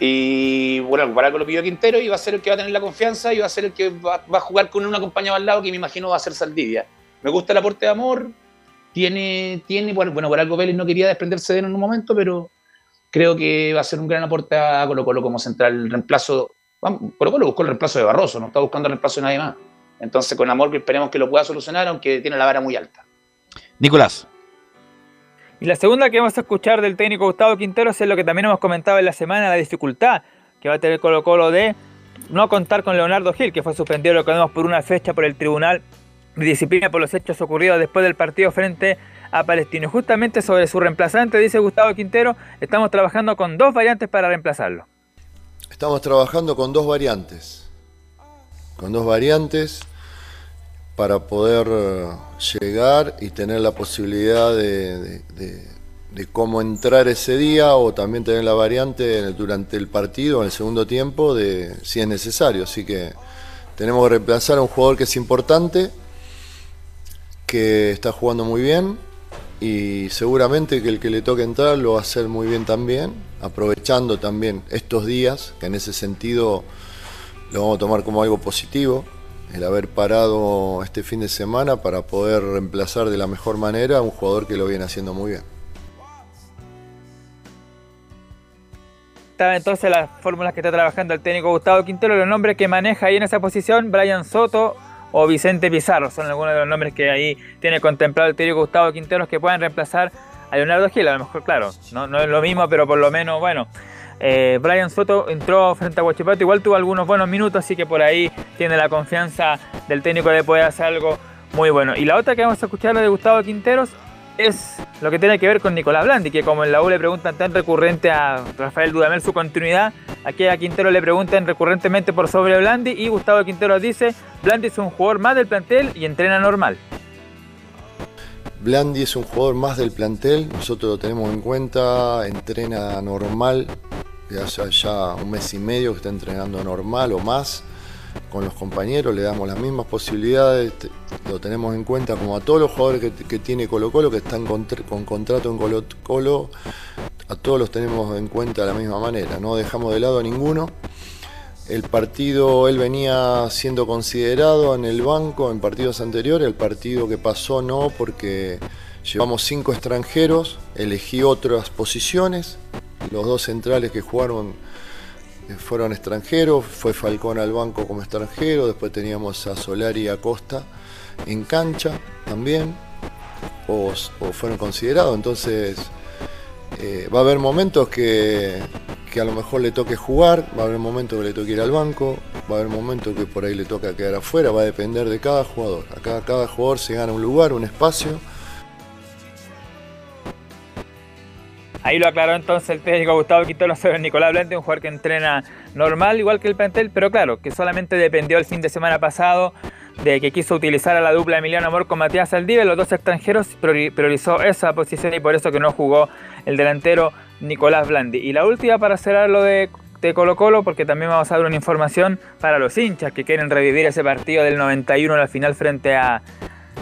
Y bueno, para que lo pidió Quintero y va a ser el que va a tener la confianza y va a ser el que va, va a jugar con un acompañado al lado que me imagino va a ser Saldivia. Me gusta el aporte de amor, tiene, tiene, bueno, por algo Vélez no quería desprenderse de él en un momento, pero creo que va a ser un gran aporte a Colo Colo como central reemplazo. Vamos, Colo Colo buscó el reemplazo de Barroso, no está buscando el reemplazo de nadie más. Entonces con amor que esperemos que lo pueda solucionar, aunque tiene la vara muy alta. Nicolás. Y la segunda que vamos a escuchar del técnico Gustavo Quinteros es lo que también hemos comentado en la semana, la dificultad que va a tener Colo Colo de no contar con Leonardo Gil, que fue suspendido, lo vemos por una fecha por el Tribunal de Disciplina por los hechos ocurridos después del partido frente a Palestino. Justamente sobre su reemplazante, dice Gustavo Quintero, estamos trabajando con dos variantes para reemplazarlo. Estamos trabajando con dos variantes. Con dos variantes para poder eh, llegar y tener la posibilidad de, cómo entrar ese día o también tener la variante durante el partido, en el segundo tiempo, de si es necesario. Así que tenemos que reemplazar a un jugador que es importante, que está jugando muy bien y seguramente que el que le toque entrar lo va a hacer muy bien también, aprovechando también estos días, que en ese sentido lo vamos a tomar como algo positivo, el haber parado este fin de semana para poder reemplazar de la mejor manera a un jugador que lo viene haciendo muy bien. Está entonces las fórmulas que está trabajando el técnico Gustavo Quintero, los nombres que maneja ahí en esa posición, Brian Soto o Vicente Pizarro, son algunos de los nombres que ahí tiene contemplado el técnico Gustavo Quintero que puedan reemplazar a Leonardo Gil, a lo mejor, claro, no es lo mismo, pero por lo menos, bueno, eh, Brian Soto entró frente a Huachipato, igual tuvo algunos buenos minutos, así que por ahí tiene la confianza del técnico de poder hacer algo muy bueno. Y la otra que vamos a escuchar, de Gustavo Quinteros, es lo que tiene que ver con Nicolás Blandi, que como en la U le preguntan tan recurrente a Rafael Dudamel su continuidad, aquí a Quintero le preguntan recurrentemente por sobre Blandi y Gustavo Quintero dice, Blandi es un jugador más del plantel y entrena normal. Blandi es un jugador más del plantel, nosotros lo tenemos en cuenta, entrena normal, hace ya un mes y medio que está entrenando normal o más con los compañeros, le damos las mismas posibilidades, lo tenemos en cuenta como a todos los jugadores que, que tiene Colo Colo, que están con contrato en Colo Colo, a todos los tenemos en cuenta de la misma manera, no dejamos de lado a ninguno. El partido, él venía siendo considerado en el banco en partidos anteriores, el partido que pasó no, porque llevamos cinco extranjeros, elegí otras posiciones, los dos centrales que jugaron eh, fueron extranjeros, fue Falcón al banco como extranjero, después teníamos a Solari y a Costa en cancha también, o, fueron considerados, entonces eh, va a haber momentos que, que a lo mejor le toque jugar, va a haber momentos que le toque ir al banco, va a haber momentos que por ahí le toca quedar afuera, va a depender de cada jugador. Acá cada jugador se gana un lugar, un espacio. Ahí lo aclaró entonces el técnico Gustavo Quintero sobre Nicolás Blandi, un jugador que entrena normal, igual que el plantel, pero claro, que solamente dependió el fin de semana pasado de que quiso utilizar a la dupla Emiliano Amor con Matías Saldívar, los dos extranjeros priori- priorizó esa posición y por eso que no jugó el delantero Nicolás Blandi. Y la última para cerrar lo de, de Colo Colo, porque también vamos a dar una información para los hinchas que quieren revivir ese partido del 91 en la final frente a,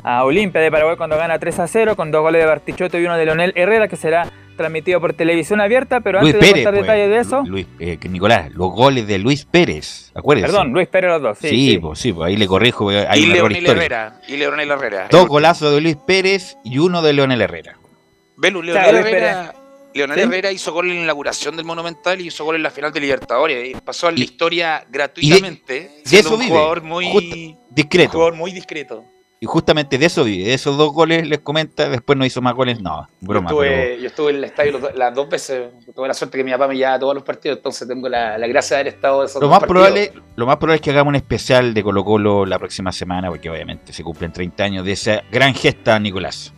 a Olimpia de Paraguay cuando gana 3 a 0 con dos goles de Bartichotto y uno de Leonel Herrera que será transmitido por televisión abierta, pero Luis antes de Pérez, contar pues, detalles de eso, Luis, eh, que Nicolás, los goles de Luis Pérez, acuérdense. perdón, Luis Pérez los dos, sí. Sí, sí. pues sí, pues ahí le corrijo, hay y Leonel. Herrera. Y Leonel Herrera. Dos golazos de Luis Pérez y uno de Leonel Herrera. Belu, Claro, Leonel, Herrera, Leonel ¿Sí? Herrera hizo gol en la inauguración del Monumental y hizo gol en la final de Libertadores. Y pasó a la historia gratuitamente. de siendo eso un vive, jugador muy discreto. un jugador muy discreto. Y justamente de eso vive, de esos dos goles les comenta, después no hizo más goles, no, broma. yo, estuve, pero- yo estuve en el estadio los do- las dos veces. Tuve la suerte que mi papá me llevaba a todos los partidos, entonces tengo la, la gracia de haber estado en esos Lo dos más, partidos. probable, lo más probable es que hagamos un especial de Colo Colo la próxima semana, porque obviamente se cumplen 30 años de esa gran gesta, Nicolás.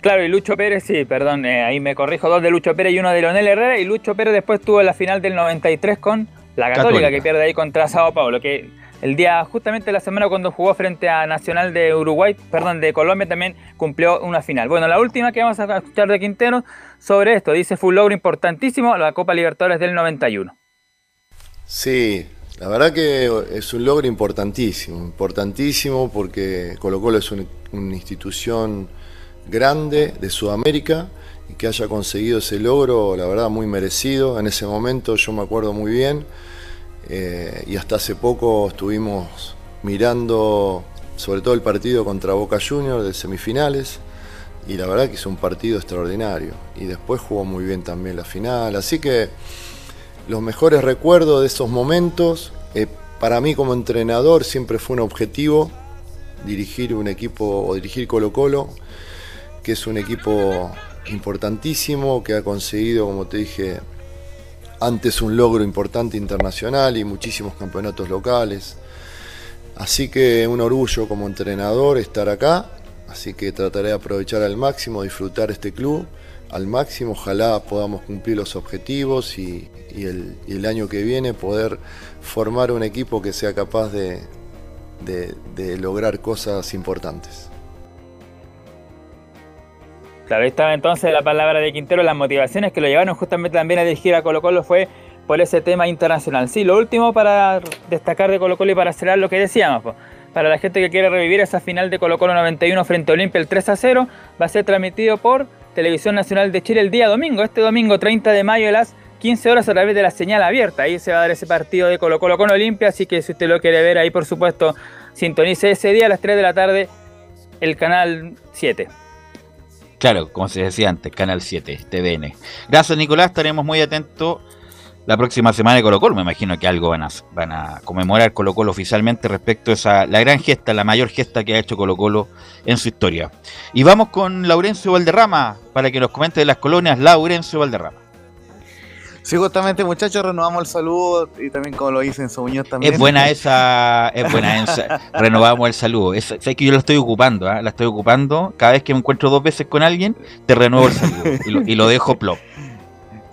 Claro, y Lucho Pérez, sí, perdón, eh, ahí me corrijo, dos de Lucho Pérez y uno de Leonel Herrera, y Lucho Pérez después tuvo la final del 93 con la Católica, Católica. que pierde ahí contra Sao Paulo, que el día, justamente la semana cuando jugó frente a Nacional de Uruguay, perdón, de Colombia también cumplió una final. Bueno, la última que vamos a escuchar de Quintero sobre esto, dice, fue un logro importantísimo la Copa Libertadores del 91. Sí, la verdad que es un logro importantísimo, importantísimo porque Colo Colo es un- una institución grande de Sudamérica y que haya conseguido ese logro, la verdad muy merecido. En ese momento yo me acuerdo muy bien eh, y hasta hace poco estuvimos mirando sobre todo el partido contra Boca Juniors de semifinales y la verdad que es un partido extraordinario y después jugó muy bien también la final, así que los mejores recuerdos de esos momentos. eh, para mí como entrenador siempre fue un objetivo dirigir un equipo o dirigir Colo Colo, que es un equipo importantísimo, que ha conseguido, como te dije, antes un logro importante internacional y muchísimos campeonatos locales. Así que un orgullo como entrenador estar acá, así que trataré de aprovechar al máximo, disfrutar este club al máximo, ojalá podamos cumplir los objetivos y, el, año que viene poder formar un equipo que sea capaz de lograr cosas importantes. Claro, ahí estaba entonces la palabra de Quintero, las motivaciones que lo llevaron justamente también a dirigir a Colo Colo fue por ese tema internacional. Sí, lo último para destacar de Colo Colo y para cerrar lo que decíamos, para la gente que quiere revivir esa final de Colo Colo 91 frente a Olimpia el 3 a 0, va a ser transmitido por Televisión Nacional de Chile el día domingo, este domingo 30 de mayo a las 15 horas a través de la señal abierta. Ahí se va a dar ese partido de Colo Colo con Olimpia, así que si usted lo quiere ver ahí, por supuesto, sintonice ese día a las 3 de la tarde el canal 7. Claro, como se decía antes, Canal 7, TVN. Gracias, Nicolás. Estaremos muy atentos la próxima semana de Colo Colo. Me imagino que algo van a, van a conmemorar Colo Colo oficialmente respecto a esa, la gran gesta, la mayor gesta que ha hecho Colo Colo en su historia. Y vamos con Laurencio Valderrama para que nos comente de las colonias. Laurencio Valderrama. Sí, justamente, muchachos, renovamos el saludo y también como lo hice en su Muñoz también. Es buena esa, es buena esa. Renovamos el saludo. Es, sé que yo lo estoy ocupando, ¿ah? la estoy ocupando. Cada vez que me encuentro dos veces con alguien, te renuevo el saludo y lo, y lo dejo plop.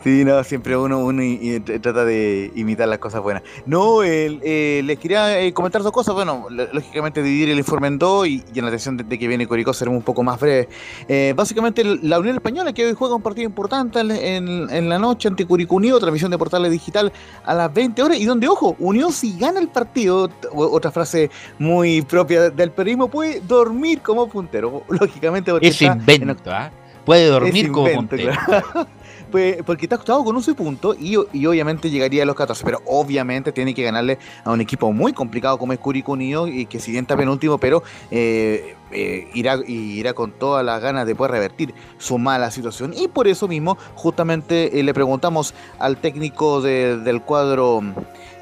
Sí, no, siempre uno, uno y- y tr- trata de imitar las cosas buenas. No, el- eh, les quería eh, comentar dos cosas. Bueno, lógicamente dividir el informe en dos y, y en la atención de, de que viene Curicó seremos un poco más breve. Eh, básicamente la Unión Española que hoy juega un partido importante en, en- en la noche ante Curicó Unido, transmisión de portales digital a las 20 horas y donde, ojo, Unión si gana el partido, otra frase muy propia del periodismo, puede dormir como puntero. Lógicamente porque Es está en invento, ¿ah? Puede dormir como invento, puntero. claro. Pues, porque está acostado con 11 puntos y, y obviamente llegaría a los 14, pero obviamente tiene que ganarle a un equipo muy complicado como es Curicó Unido y que si bien está penúltimo, pero eh, eh, irá, irá con todas las ganas de poder revertir su mala situación. Y por eso mismo, justamente eh, le preguntamos al técnico de- del cuadro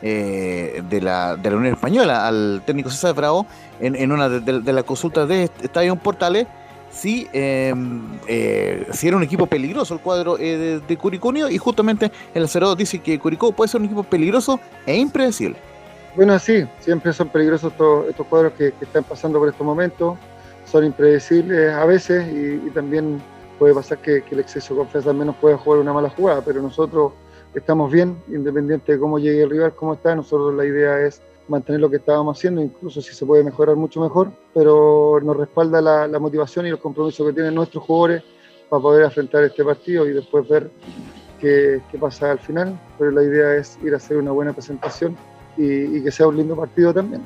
eh, de, la, de la Unión Española, al técnico César Bravo, en, en una de, de- de las consultas de Estadio Portales, si, eh, eh, si era un equipo peligroso el cuadro eh, de, de Curicó Unido, y justamente el Cerrado dice que Curicó puede ser un equipo peligroso e impredecible. Bueno, sí, siempre son peligrosos estos, cuadros que, están pasando por estos momentos, son impredecibles a veces y, y también puede pasar que, que el exceso de confianza al menos pueda jugar una mala jugada, pero nosotros estamos bien, independiente de cómo llegue el rival, cómo está, nosotros la idea es mantener lo que estábamos haciendo, incluso si se puede mejorar mucho mejor, pero nos respalda la, motivación y los compromisos que tienen nuestros jugadores para poder afrontar este partido y después ver qué, qué pasa al final, pero la idea es ir a hacer una buena presentación y, que sea un lindo partido también.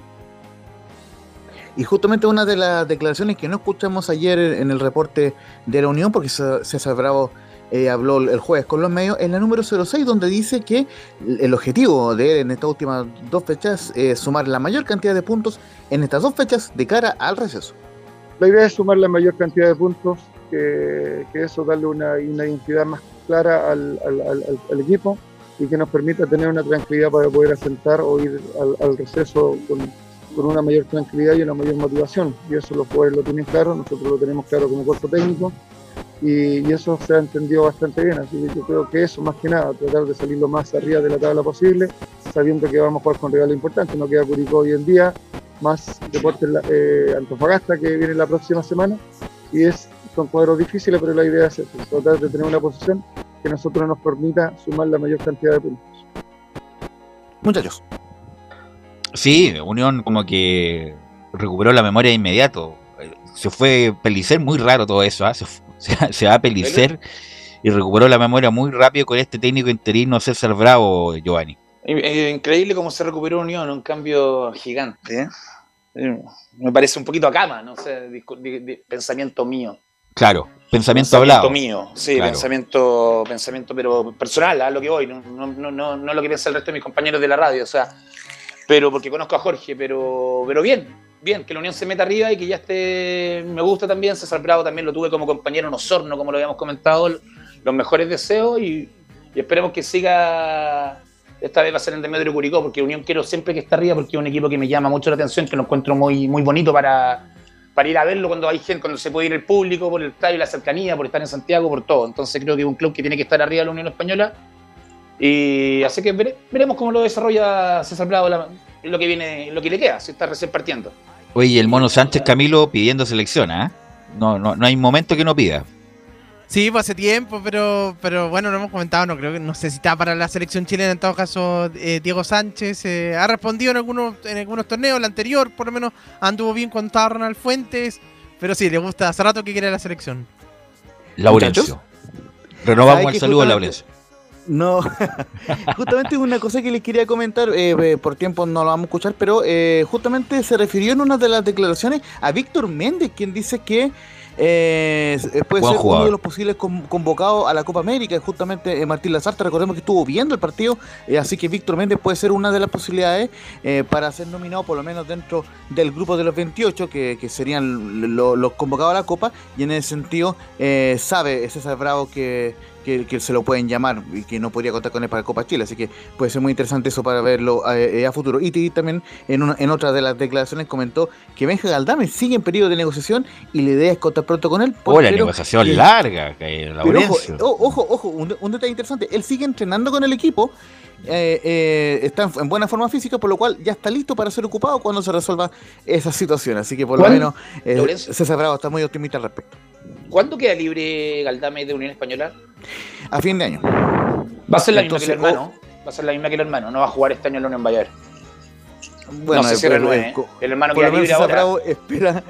Y justamente una de las declaraciones que no escuchamos ayer en el reporte de la Unión, porque César Bravo eh, habló el jueves con los medios, es la número 06, donde dice que el objetivo de él en estas últimas dos fechas es sumar la mayor cantidad de puntos en estas dos fechas de cara al receso. La idea es sumar la mayor cantidad de puntos, que, que eso darle una, una identidad más clara al, al- al- al equipo y que nos permita tener una tranquilidad para poder asentar o ir al receso con, con una mayor tranquilidad y una mayor motivación. Y eso los jugadores lo tienen claro, nosotros lo tenemos claro como cuerpo técnico y, eso se ha entendido bastante bien. Así que yo creo que eso, más que nada, tratar de salir lo más arriba de la tabla posible, sabiendo que vamos a jugar con regalo importante. No queda Curicó hoy en día, más Deportes eh, Antofagasta que viene la próxima semana. Y es, son cuadros difíciles, pero la idea es eso, tratar de tener una posición que nosotros nos permita sumar la mayor cantidad de puntos. Muchachos. Sí, Unión como que recuperó la memoria de inmediato. Eh, Se fue Pelicer, muy raro todo eso, ¿ah? se, fu- se- se va a Pelicer y recuperó la memoria muy rápido con este técnico interino César Bravo, Giovanni. Increíble cómo se recuperó Unión, un cambio gigante. ¿eh? Eh, Me parece un poquito a cama, no sé, pensamiento mío. Claro, pensamiento, hablado. mío, sí, Claro. pensamiento, pensamiento, pero personal, a lo que voy, no, no, no, no, no lo que piensa el resto de mis compañeros de la radio, o sea, pero porque conozco a Jorge, pero, pero bien, bien, que la Unión se meta arriba y que ya esté, me gusta también, César Bravo también lo tuve como compañero en Osorno, como lo habíamos comentado, los mejores deseos y, y esperemos que siga, esta vez va a ser en Demetrio Curicó, porque Unión quiero siempre que esté arriba, porque es un equipo que me llama mucho la atención, que lo encuentro muy, muy bonito para, para ir a verlo cuando hay gente, cuando se puede ir el público, por el estadio, la cercanía, por estar en Santiago, por todo. Entonces creo que es un club que tiene que estar arriba de la Unión Española. Y así que vere- veremos cómo lo desarrolla César Bravo la- lo que viene, lo que le queda, si está recién partiendo. Oye, el Mono Sánchez Camilo pidiendo selección, ¿ah? No, no, no hay momento que no pida. Sí, pues hace tiempo, pero, pero bueno, lo hemos comentado, no creo que no sé si está para la selección chilena, en todo caso eh, Diego Sánchez eh, ha respondido en algunos, en algunos torneos, el anterior por lo menos anduvo bien cuando estaba Ronald Fuentes, pero sí, le gusta, hace rato que quiere la selección. Laurencio. Renovamos ¿Sabe el saludo a Laurencio. No, justamente una cosa que les quería comentar, eh, eh, por tiempo no lo vamos a escuchar, pero eh, justamente se refirió en una de las declaraciones a Víctor Méndez, quien dice que eh, puede Buen ser jugador. uno de los posibles con- convocados a la Copa América, justamente eh, Martín Lazarte, recordemos que estuvo viendo el partido, eh, así que Víctor Méndez puede ser una de las posibilidades eh, para ser nominado por lo menos dentro del grupo de los 28, que, que serían lo- los convocados a la Copa, y en ese sentido eh, sabe César Bravo que que, que se lo pueden llamar y que no podría contar con él para Copa Chile. Así que puede ser muy interesante eso para verlo eh, eh, a futuro. Y, y también en, una, en otra de las declaraciones comentó que Benja Galdame sigue en periodo de negociación y la idea es contar pronto con él. Oh, la pero- negociación eh, larga, que pero ojo, ojo, ojo, un, un detalle interesante. Él sigue entrenando con el equipo. eh, eh, está en, en buena forma física, por lo cual ya está listo para ser ocupado cuando se resuelva esa situación. Así que por lo ¿Cuál? menos eh. César Bravo está muy optimista al respecto. ¿Cuándo queda libre Galdame de Unión Española? A fin de año. Va a ser la Entonces, misma que el hermano. Va a ser la misma que el hermano. No va a jugar este año en la Unión Bayer. Bueno, no sé si co- El hermano queda libre ahora. Espera,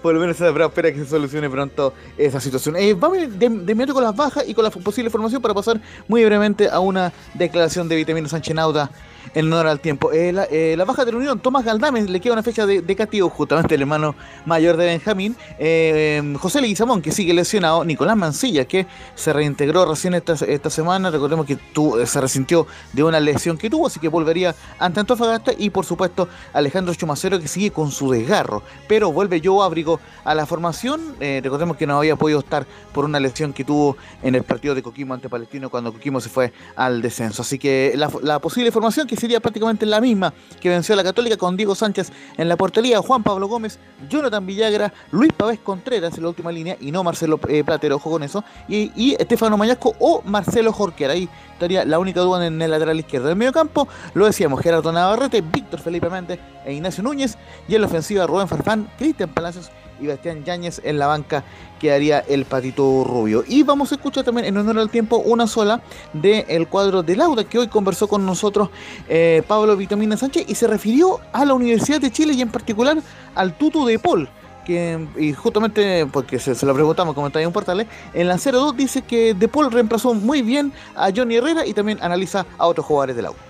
por lo menos César Bravo espera que se solucione pronto esa situación. Eh, vamos de, de inmediato con las bajas y con la posible formación para pasar muy brevemente a una declaración de Vitamina Sánchez Nauta en honor al tiempo. Eh, la, eh, la baja de la Unión, Tomás Galdame, le queda una fecha de, de castigo, justamente el hermano mayor de Benjamín. Eh, eh, José Leguizamón, que sigue lesionado. Nicolás Mancilla, que se reintegró recién esta, esta semana. Recordemos que tu- se resintió de una lesión que tuvo, así que volvería ante Antofagasta. Y por supuesto, Alejandro Chumacero, que sigue con su desgarro. Pero vuelve Joe Abrigo a la formación. Eh, recordemos que no había podido estar por una lesión que tuvo en el partido de Coquimbo ante Palestino cuando Coquimbo se fue al descenso. Así que la posible formación, que sería prácticamente la misma que venció a la Católica con Diego Sánchez en la portería, Juan Pablo Gómez, Jonathan Villagra, Luis Pavés Contreras en la última línea y no Marcelo eh, Platero, ojo con eso, y, Estefano Mañasco o Marcelo Jorquera. Ahí estaría la única duda en el lateral izquierdo. del medio campo, lo decíamos, Gerardo Navarrete, Víctor Felipe Méndez e Ignacio Núñez, y en la ofensiva Rubén Farfán, Cristian Palacios y Bastián Yáñez en la banca quedaría el patito rubio. Y vamos a escuchar también en honor al tiempo una sola del cuadro de Lauda que hoy conversó con nosotros eh, Pablo Vitamina Sánchez y se refirió a la Universidad de Chile y en particular al Tutu de Paul. Que, y justamente porque se, lo preguntamos como está en portales, en la 02 dice que De Paul reemplazó muy bien a Johnny Herrera y también analiza a otros jugadores del Lauda.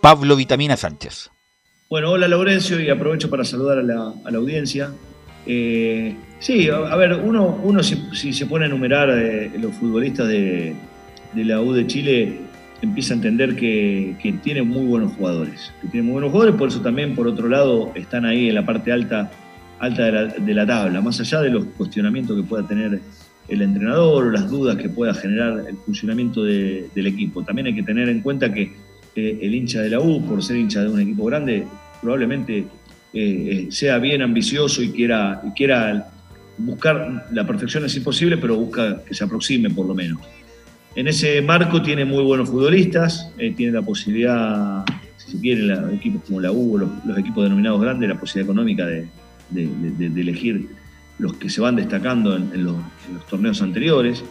Pablo Vitamina Sánchez. Bueno, hola Laurencio y aprovecho para saludar a la, audiencia. Eh, sí, a, ver, uno, uno si, se pone a enumerar eh, los futbolistas de, la U de Chile, empieza a entender que, que tiene muy buenos jugadores. Que tiene muy buenos jugadores, por eso también, por otro lado, están ahí en la parte alta, alta de, la, tabla. Más allá de los cuestionamientos que pueda tener el entrenador o las dudas que pueda generar el funcionamiento de- del equipo. También hay que tener en cuenta que eh, el hincha de la U, por ser hincha de un equipo grande, probablemente eh, eh, sea bien ambicioso y quiera, quiera buscar la perfección es imposible, pero busca que se aproxime por lo menos. En ese marco tiene muy buenos futbolistas, eh, tiene la posibilidad, si se quiere, la- equipos como la U, los, los equipos denominados grandes, la posibilidad económica de, de- elegir los que se van destacando en, en los, torneos anteriores.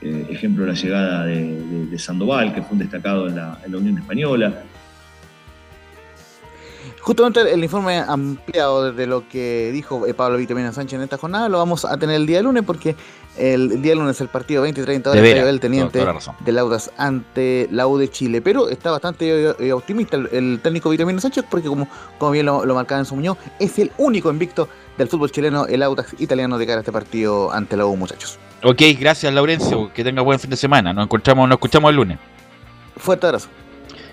Eh, ejemplo, la llegada de, Sandoval, que fue un destacado en la Unión Española. Justamente el informe ampliado de lo que dijo eh, Pablo Vitamina Sánchez en esta jornada lo vamos a tener el día lunes porque el día lunes el partido 20 y 30 De horas veras, del teniente toda- toda la razón. del Audas ante la U de Chile. Pero está bastante eh, optimista el, el técnico Vitamina Sánchez porque como, como bien lo, lo marcaba en su muñoz, es el único invicto del fútbol chileno, el Audax italiano de cara a este partido ante la U, muchachos. Ok, gracias Laurencio, que tenga buen fin de semana. Nos encontramos, nos escuchamos el lunes. Fuerte abrazo.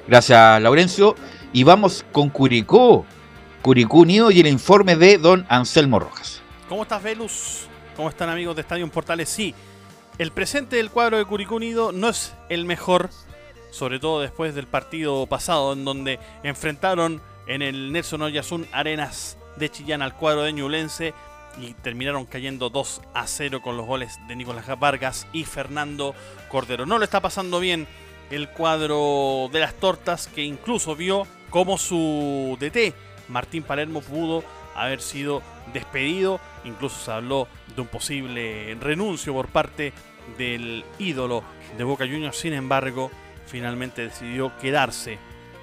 Gracias Laurencio. Y vamos con Curicó. Curicó Unido y el informe de don Anselmo Rojas. ¿Cómo estás, Velus? ¿Cómo están, amigos de Estadio Portales? Sí, el presente del cuadro de Curicó Unido no es el mejor, sobre todo después del partido pasado, en donde enfrentaron en el Nelson Oyarzún Arenas de Chillán al cuadro de Ñublense y terminaron cayendo 2 a 0 con los goles de Nicolás Vargas y Fernando Cordero. No lo está pasando bien el cuadro de las tortas, que incluso vio cómo su DT, Martín Palermo, pudo haber sido despedido. Incluso se habló de un posible renuncio por parte del ídolo de Boca Juniors. Sin embargo, finalmente decidió quedarse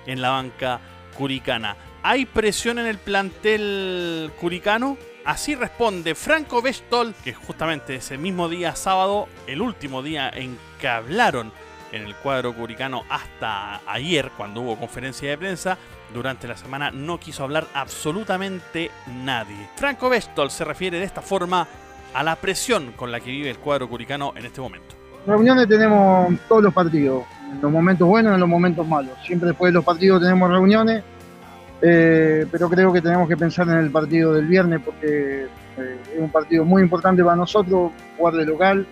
en la banca curicana. ¿Hay presión en el plantel curicano? Así responde Franco Bestol, que justamente ese mismo día sábado, el último día en que hablaron en el cuadro curicano hasta ayer, cuando hubo conferencia de prensa, durante la semana no quiso hablar absolutamente nadie. Franco Bestol se refiere de esta forma a la presión con la que vive el cuadro curicano en este momento. Reuniones tenemos todos los partidos, en los momentos buenos y en los momentos malos. Siempre después de los partidos tenemos reuniones, eh, pero creo que tenemos que pensar en el partido del viernes porque eh, es un partido muy importante para nosotros, jugar de local.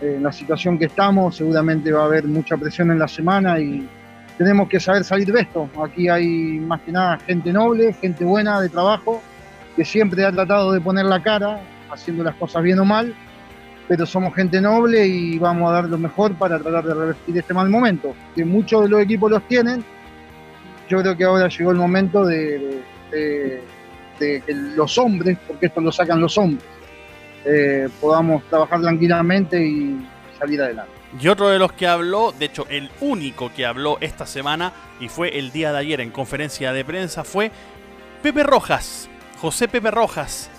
Eh, en la situación que estamos, seguramente va a haber mucha presión en la semana y tenemos que saber salir de esto. Aquí hay más que nada gente noble, gente buena de trabajo, que siempre ha tratado de poner la cara, haciendo las cosas bien o mal pero somos gente noble y vamos a dar lo mejor para tratar de revertir este mal momento. Que muchos de los equipos los tienen, yo creo que ahora llegó el momento de- de que los hombres, porque esto lo sacan los hombres, eh, podamos trabajar tranquilamente y salir adelante. Y otro de los que habló, de hecho el único que habló esta semana y fue el día de ayer en conferencia de prensa, fue Pepe Rojas, José Pepe Rojas,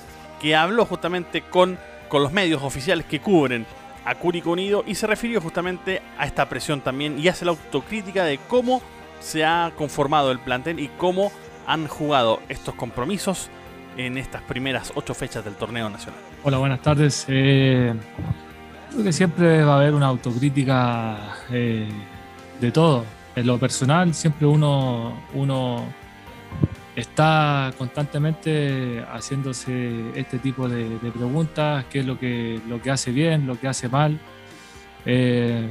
que habló justamente con, con los medios oficiales que cubren a Curicó Unido y se refirió justamente a esta presión también y hace la autocrítica de cómo se ha conformado el plantel y cómo han jugado estos compromisos en estas primeras ocho fechas del torneo nacional. Hola, buenas tardes. Eh, creo que siempre va a haber una autocrítica eh, de todo. En lo personal, siempre uno, uno está constantemente haciéndose este tipo de, preguntas, qué es lo que, lo que hace bien, lo que hace mal. Eh,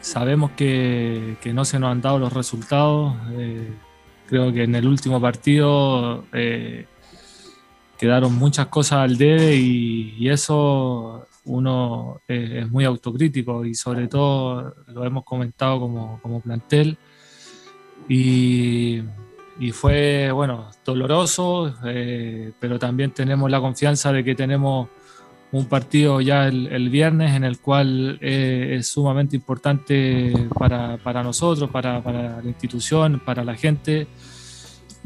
sabemos que, que no se nos han dado los resultados. creo que en el último partido quedaron muchas cosas al debe y, y eso uno eh, es muy autocrítico y sobre todo lo hemos comentado como, como plantel. Y, y fue bueno doloroso eh, pero también tenemos la confianza de que tenemos un partido ya el, el viernes en el cual eh, es sumamente importante para, para nosotros, para, para la institución, para la gente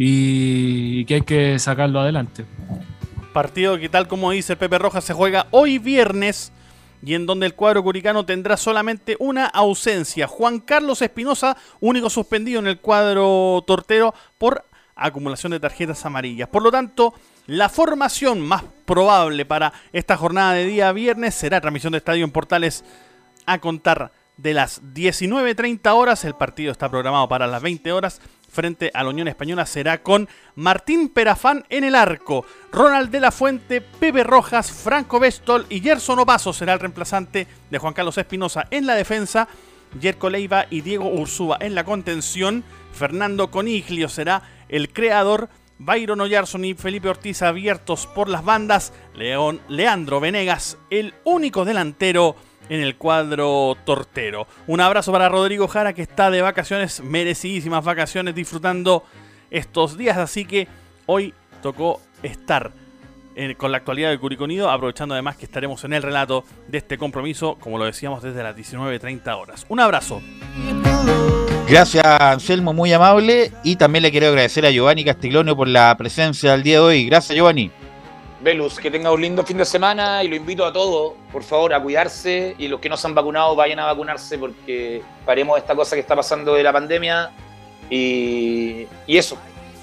y, que hay que sacarlo adelante. Partido que tal como dice Pepe Rojas se juega hoy viernes y en donde el cuadro curicano tendrá solamente una ausencia. Juan Carlos Espinosa, único suspendido en el cuadro tortero por acumulación de tarjetas amarillas. Por lo tanto, la formación más probable para esta jornada de día viernes será transmisión de Estadio en Portales a contar de las 19.30 horas. El partido está programado para las 20 horas. Frente a la Unión Española será con Martín Perafán en el arco, Ronald de la Fuente, Pepe Rojas, Franco Bestol y Gerson Opaso será el reemplazante de Juan Carlos Espinosa en la defensa. Jerko Leiva y Diego Ursúa en la contención. Fernando Coniglio será el creador. Byron Oyarson y Felipe Ortiz abiertos por las bandas. León, Leandro Venegas, el único delantero en el cuadro tortero. Un abrazo para Rodrigo Jara que está de vacaciones, merecidísimas vacaciones, disfrutando estos días. Así que hoy tocó estar con la actualidad del Curiconido, aprovechando además que estaremos en el relato de este compromiso, como lo decíamos, desde las 19.30 horas. Un abrazo. Gracias, Anselmo, muy amable. Y también le quiero agradecer a Giovanni Castiglonio por la presencia del día de hoy. Gracias, Giovanni. Velus, que tenga un lindo fin de semana y lo invito a todos, por favor, a cuidarse y los que no se han vacunado vayan a vacunarse porque paremos esta cosa que está pasando de la pandemia y, y eso.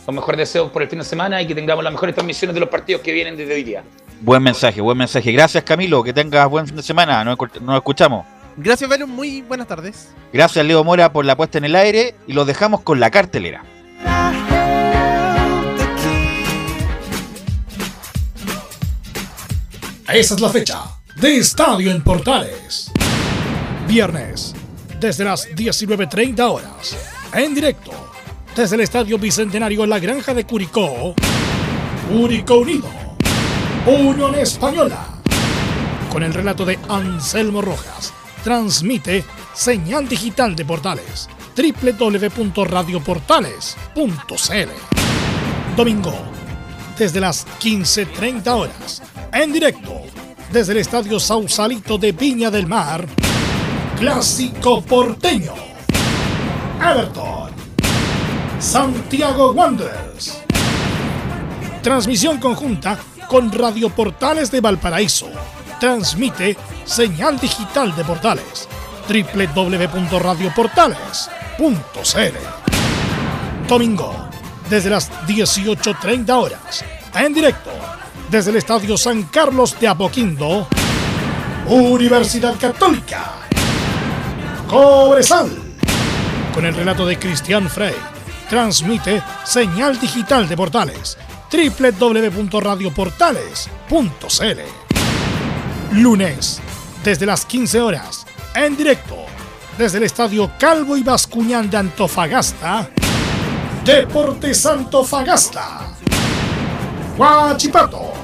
Los mejores deseos por el fin de semana y que tengamos las mejores transmisiones de los partidos que vienen desde hoy día. Buen mensaje, buen mensaje. Gracias, Camilo. Que tengas buen fin de semana. Nos escuchamos. Gracias, Velus. Muy buenas tardes. Gracias, Leo Mora, por la puesta en el aire. Y los dejamos con la cartelera. Esa es la fecha de Estadio en Portales. Viernes, desde las 19.30 horas, en directo, desde el Estadio Bicentenario en la Granja de Curicó, Curicó Unido, Unión Española, con el relato de Anselmo Rojas, transmite señal digital de Portales, www.radioportales.cl. Domingo, desde las 15.30 horas, en directo, desde el Estadio Sausalito de Viña del Mar, Clásico Porteño, Everton, Santiago Wanderers. Transmisión conjunta con Radio Portales de Valparaíso. Transmite señal digital de Portales, www.radioportales.cl. Domingo, desde las 18.30 horas, en directo, desde el Estadio San Carlos de Apoquindo, Universidad Católica, Cobresal, con el relato de Cristian Frey, transmite señal digital de Portales, www.radioportales.cl. Lunes, desde las 15 horas, en directo, desde el Estadio Calvo y Bascuñán de Antofagasta, Deportes Antofagasta. Huachipato.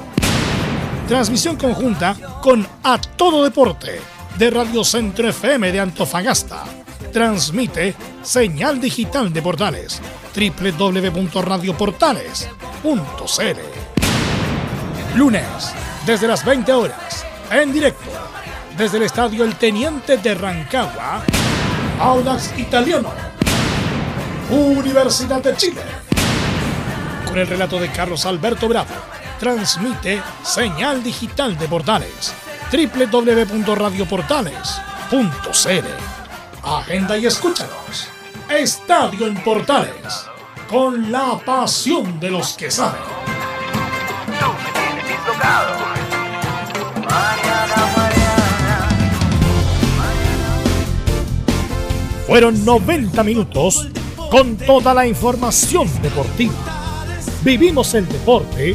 Transmisión conjunta con A Todo Deporte de Radio Centro FM de Antofagasta. Transmite señal digital de portales www.radioportales.cl. Lunes, desde las 20 horas, en directo, desde el Estadio El Teniente de Rancagua, Audax Italiano, Universidad de Chile con el relato de Carlos Alberto Bravo. Transmite señal digital de portales www.radioportales.cl. Agenda y escúchanos. Estadio en Portales. Con la pasión de los que saben. Fueron 90 minutos con toda la información deportiva. Vivimos el deporte